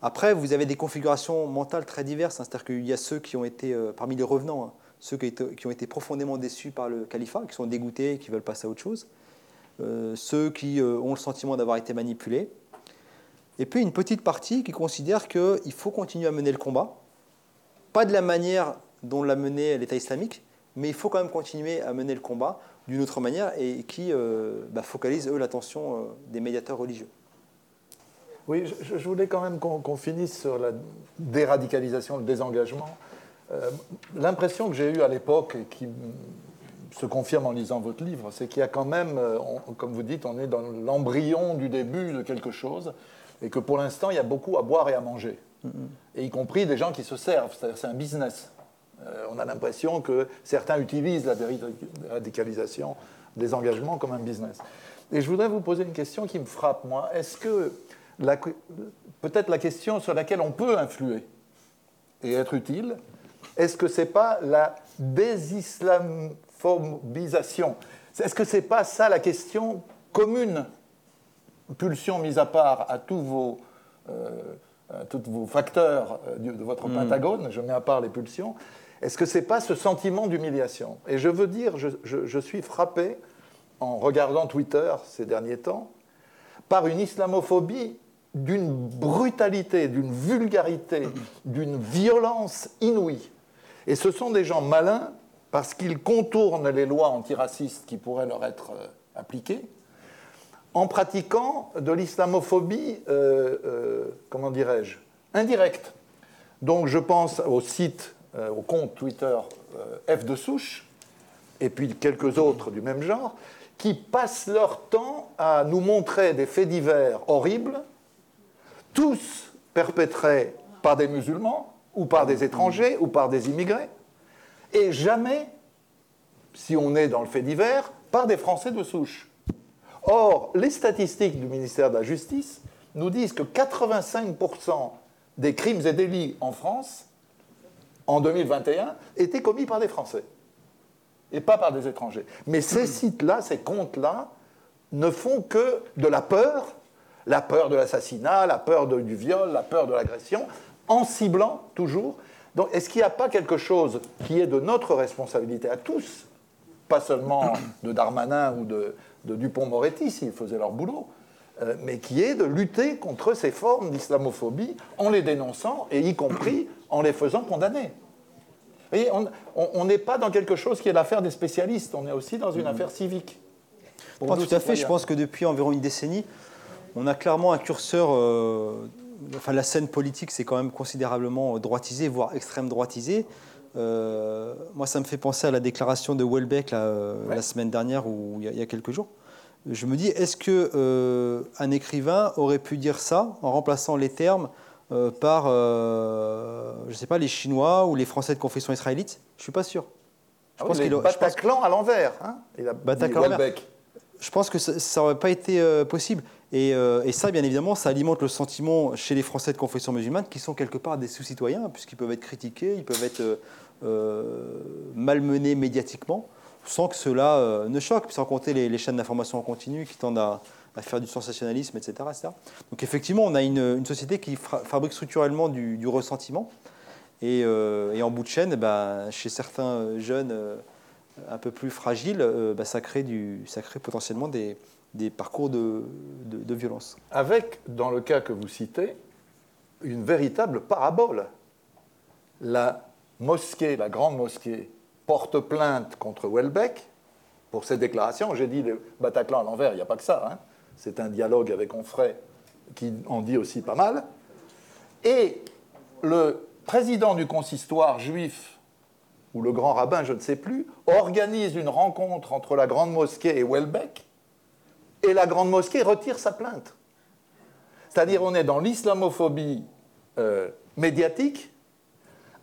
Après, vous avez des configurations mentales très diverses. hein. C'est-à-dire qu'il y a ceux qui ont été, euh, parmi les revenants, hein, ceux qui, ont été- qui ont été profondément déçus par le califat, qui sont dégoûtés et qui veulent passer à autre chose. Euh, ceux qui euh, ont le sentiment d'avoir été manipulés. Et puis une petite partie qui considère qu'il faut continuer à mener le combat. Pas de la manière dont l'a mené l'État islamique, mais il faut quand même continuer à mener le combat d'une autre manière et qui euh, bah, focalise, eux, l'attention euh, des médiateurs religieux. Oui, je, voulais quand même qu'on finisse sur la déradicalisation, le désengagement. Euh, L'impression que j'ai eue à l'époque, et qui se confirme en lisant votre livre, c'est qu'il y a quand même, comme vous dites, on est dans l'embryon du début de quelque chose, et que pour l'instant, il y a beaucoup à boire et à manger. Et y compris des gens qui se servent, c'est-à-dire c'est un business. Euh, on a l'impression que certains utilisent la déradicalisation, des engagements comme un business. Et je voudrais vous poser une question qui me frappe, moi. Est-ce que peut-être la question sur laquelle on peut influer et être utile, est-ce que c'est pas la désislamophobisation? Est-ce que c'est pas ça la question commune, pulsion mise à part à tous vos, euh, à tous vos facteurs euh, de votre pentagone, je mets à part les pulsions, est-ce que c'est pas ce sentiment d'humiliation? Et je veux dire, je- je- je suis frappé en regardant Twitter ces derniers temps par une islamophobie d'une brutalité, d'une vulgarité, d'une violence inouïe. Et ce sont des gens malins parce qu'ils contournent les lois antiracistes qui pourraient leur être euh, appliquées en pratiquant de l'islamophobie, euh, euh, comment dirais-je, indirecte. Donc je pense au site, euh, au compte Twitter F de souche, et puis quelques autres du même genre, qui passent leur temps à nous montrer des faits divers horribles, tous perpétrés par des musulmans, ou par des étrangers, ou par des immigrés, et jamais, si on est dans le fait divers, par des Français de souche. Or, les statistiques du ministère de la Justice nous disent que 85% des crimes et délits en France, en 2021, étaient commis par des Français et pas par des étrangers. Mais ces sites-là, ces comptes-là, ne font que de la peur, la peur de l'assassinat, la peur de- du viol, la peur de l'agression, en ciblant toujours. Donc, est-ce qu'il n'y a pas quelque chose qui est de notre responsabilité à tous, pas seulement de Darmanin ou de, de Dupont-Moretti s'ils faisaient leur boulot, euh, mais qui est de lutter contre ces formes d'islamophobie en les dénonçant et y compris en les faisant condamner. Vous voyez, on- n'est pas dans quelque chose qui est l'affaire des spécialistes, on est aussi dans une affaire civique. Pas tout à fait. Je pense que depuis environ une décennie, on a clairement un curseur. euh, enfin, la scène politique s'est quand même considérablement droitisée, voire extrême droitisée. Euh, moi, ça me fait penser à la déclaration de Welbeck là, Ouais. la semaine dernière ou il y a, il y a quelques jours. Je me dis, est-ce que euh, un écrivain aurait pu dire ça en remplaçant les termes euh, par, euh, je sais pas, les Chinois ou les Français de confession israélite? Je suis pas sûr. Je Ah oui, pense les qu'il pense- Bataclan à l'envers. Hein il a Bataclan à l'envers. Je pense que ça n'aurait pas été euh, possible. Et, et ça, bien évidemment, ça alimente le sentiment chez les Français de confession musulmane qui sont quelque part des sous-citoyens, puisqu'ils peuvent être critiqués, ils peuvent être malmenés médiatiquement, sans que cela euh, ne choque, sans compter les, chaînes d'information en continu qui tendent à, faire du sensationnalisme, etc. Donc effectivement, on a une, société qui fabrique structurellement du, ressentiment. Et, euh, et en bout de chaîne, ben, chez certains jeunes euh, un peu plus fragiles, bah, ça, crée potentiellement des, parcours de violence. Avec, dans le cas que vous citez, une véritable parabole. La mosquée, la grande mosquée, porte plainte contre Welbeck pour ses déclarations. J'ai dit le Bataclan à l'envers, il n'y a pas que ça. hein. C'est un dialogue avec Onfray qui en dit aussi pas mal. Et le président du consistoire juif, ou le grand rabbin, je ne sais plus, organise une rencontre entre la grande mosquée et Welbeck, et la grande mosquée retire sa plainte. C'est-à-dire on est dans l'islamophobie euh, médiatique,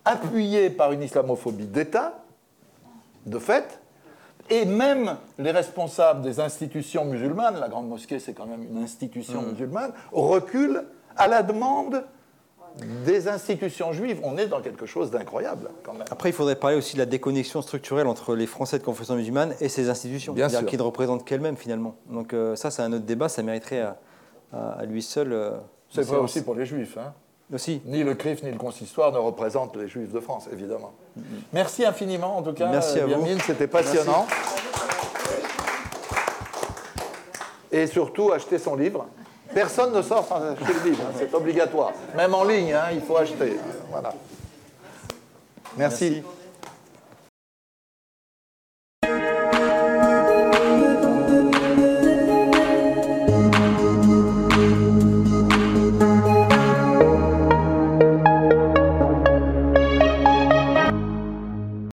appuyée par une islamophobie d'État, de fait, et même les responsables des institutions musulmanes, la grande mosquée c'est quand même une institution musulmane, reculent à la demande des institutions juives, on est dans quelque chose d'incroyable quand même. Après, il faudrait parler aussi de la déconnexion structurelle entre les Français de confession musulmane et ces institutions, Bien sûr. qui ne représentent qu'elles-mêmes finalement. Donc euh, ça, c'est un autre débat, ça mériterait à, lui seul. euh, C'est vrai aussi pour les juifs. hein. Aussi. Ni le CRIF ni le consistoire ne représentent les juifs de France, évidemment. Merci infiniment, en tout cas, Merci à vous. Birmine, c'était passionnant. Et surtout, achetez son livre. Personne ne sort sans acheter le livre, hein, c'est obligatoire. Même en ligne, hein, il faut acheter. Voilà. Merci. Merci.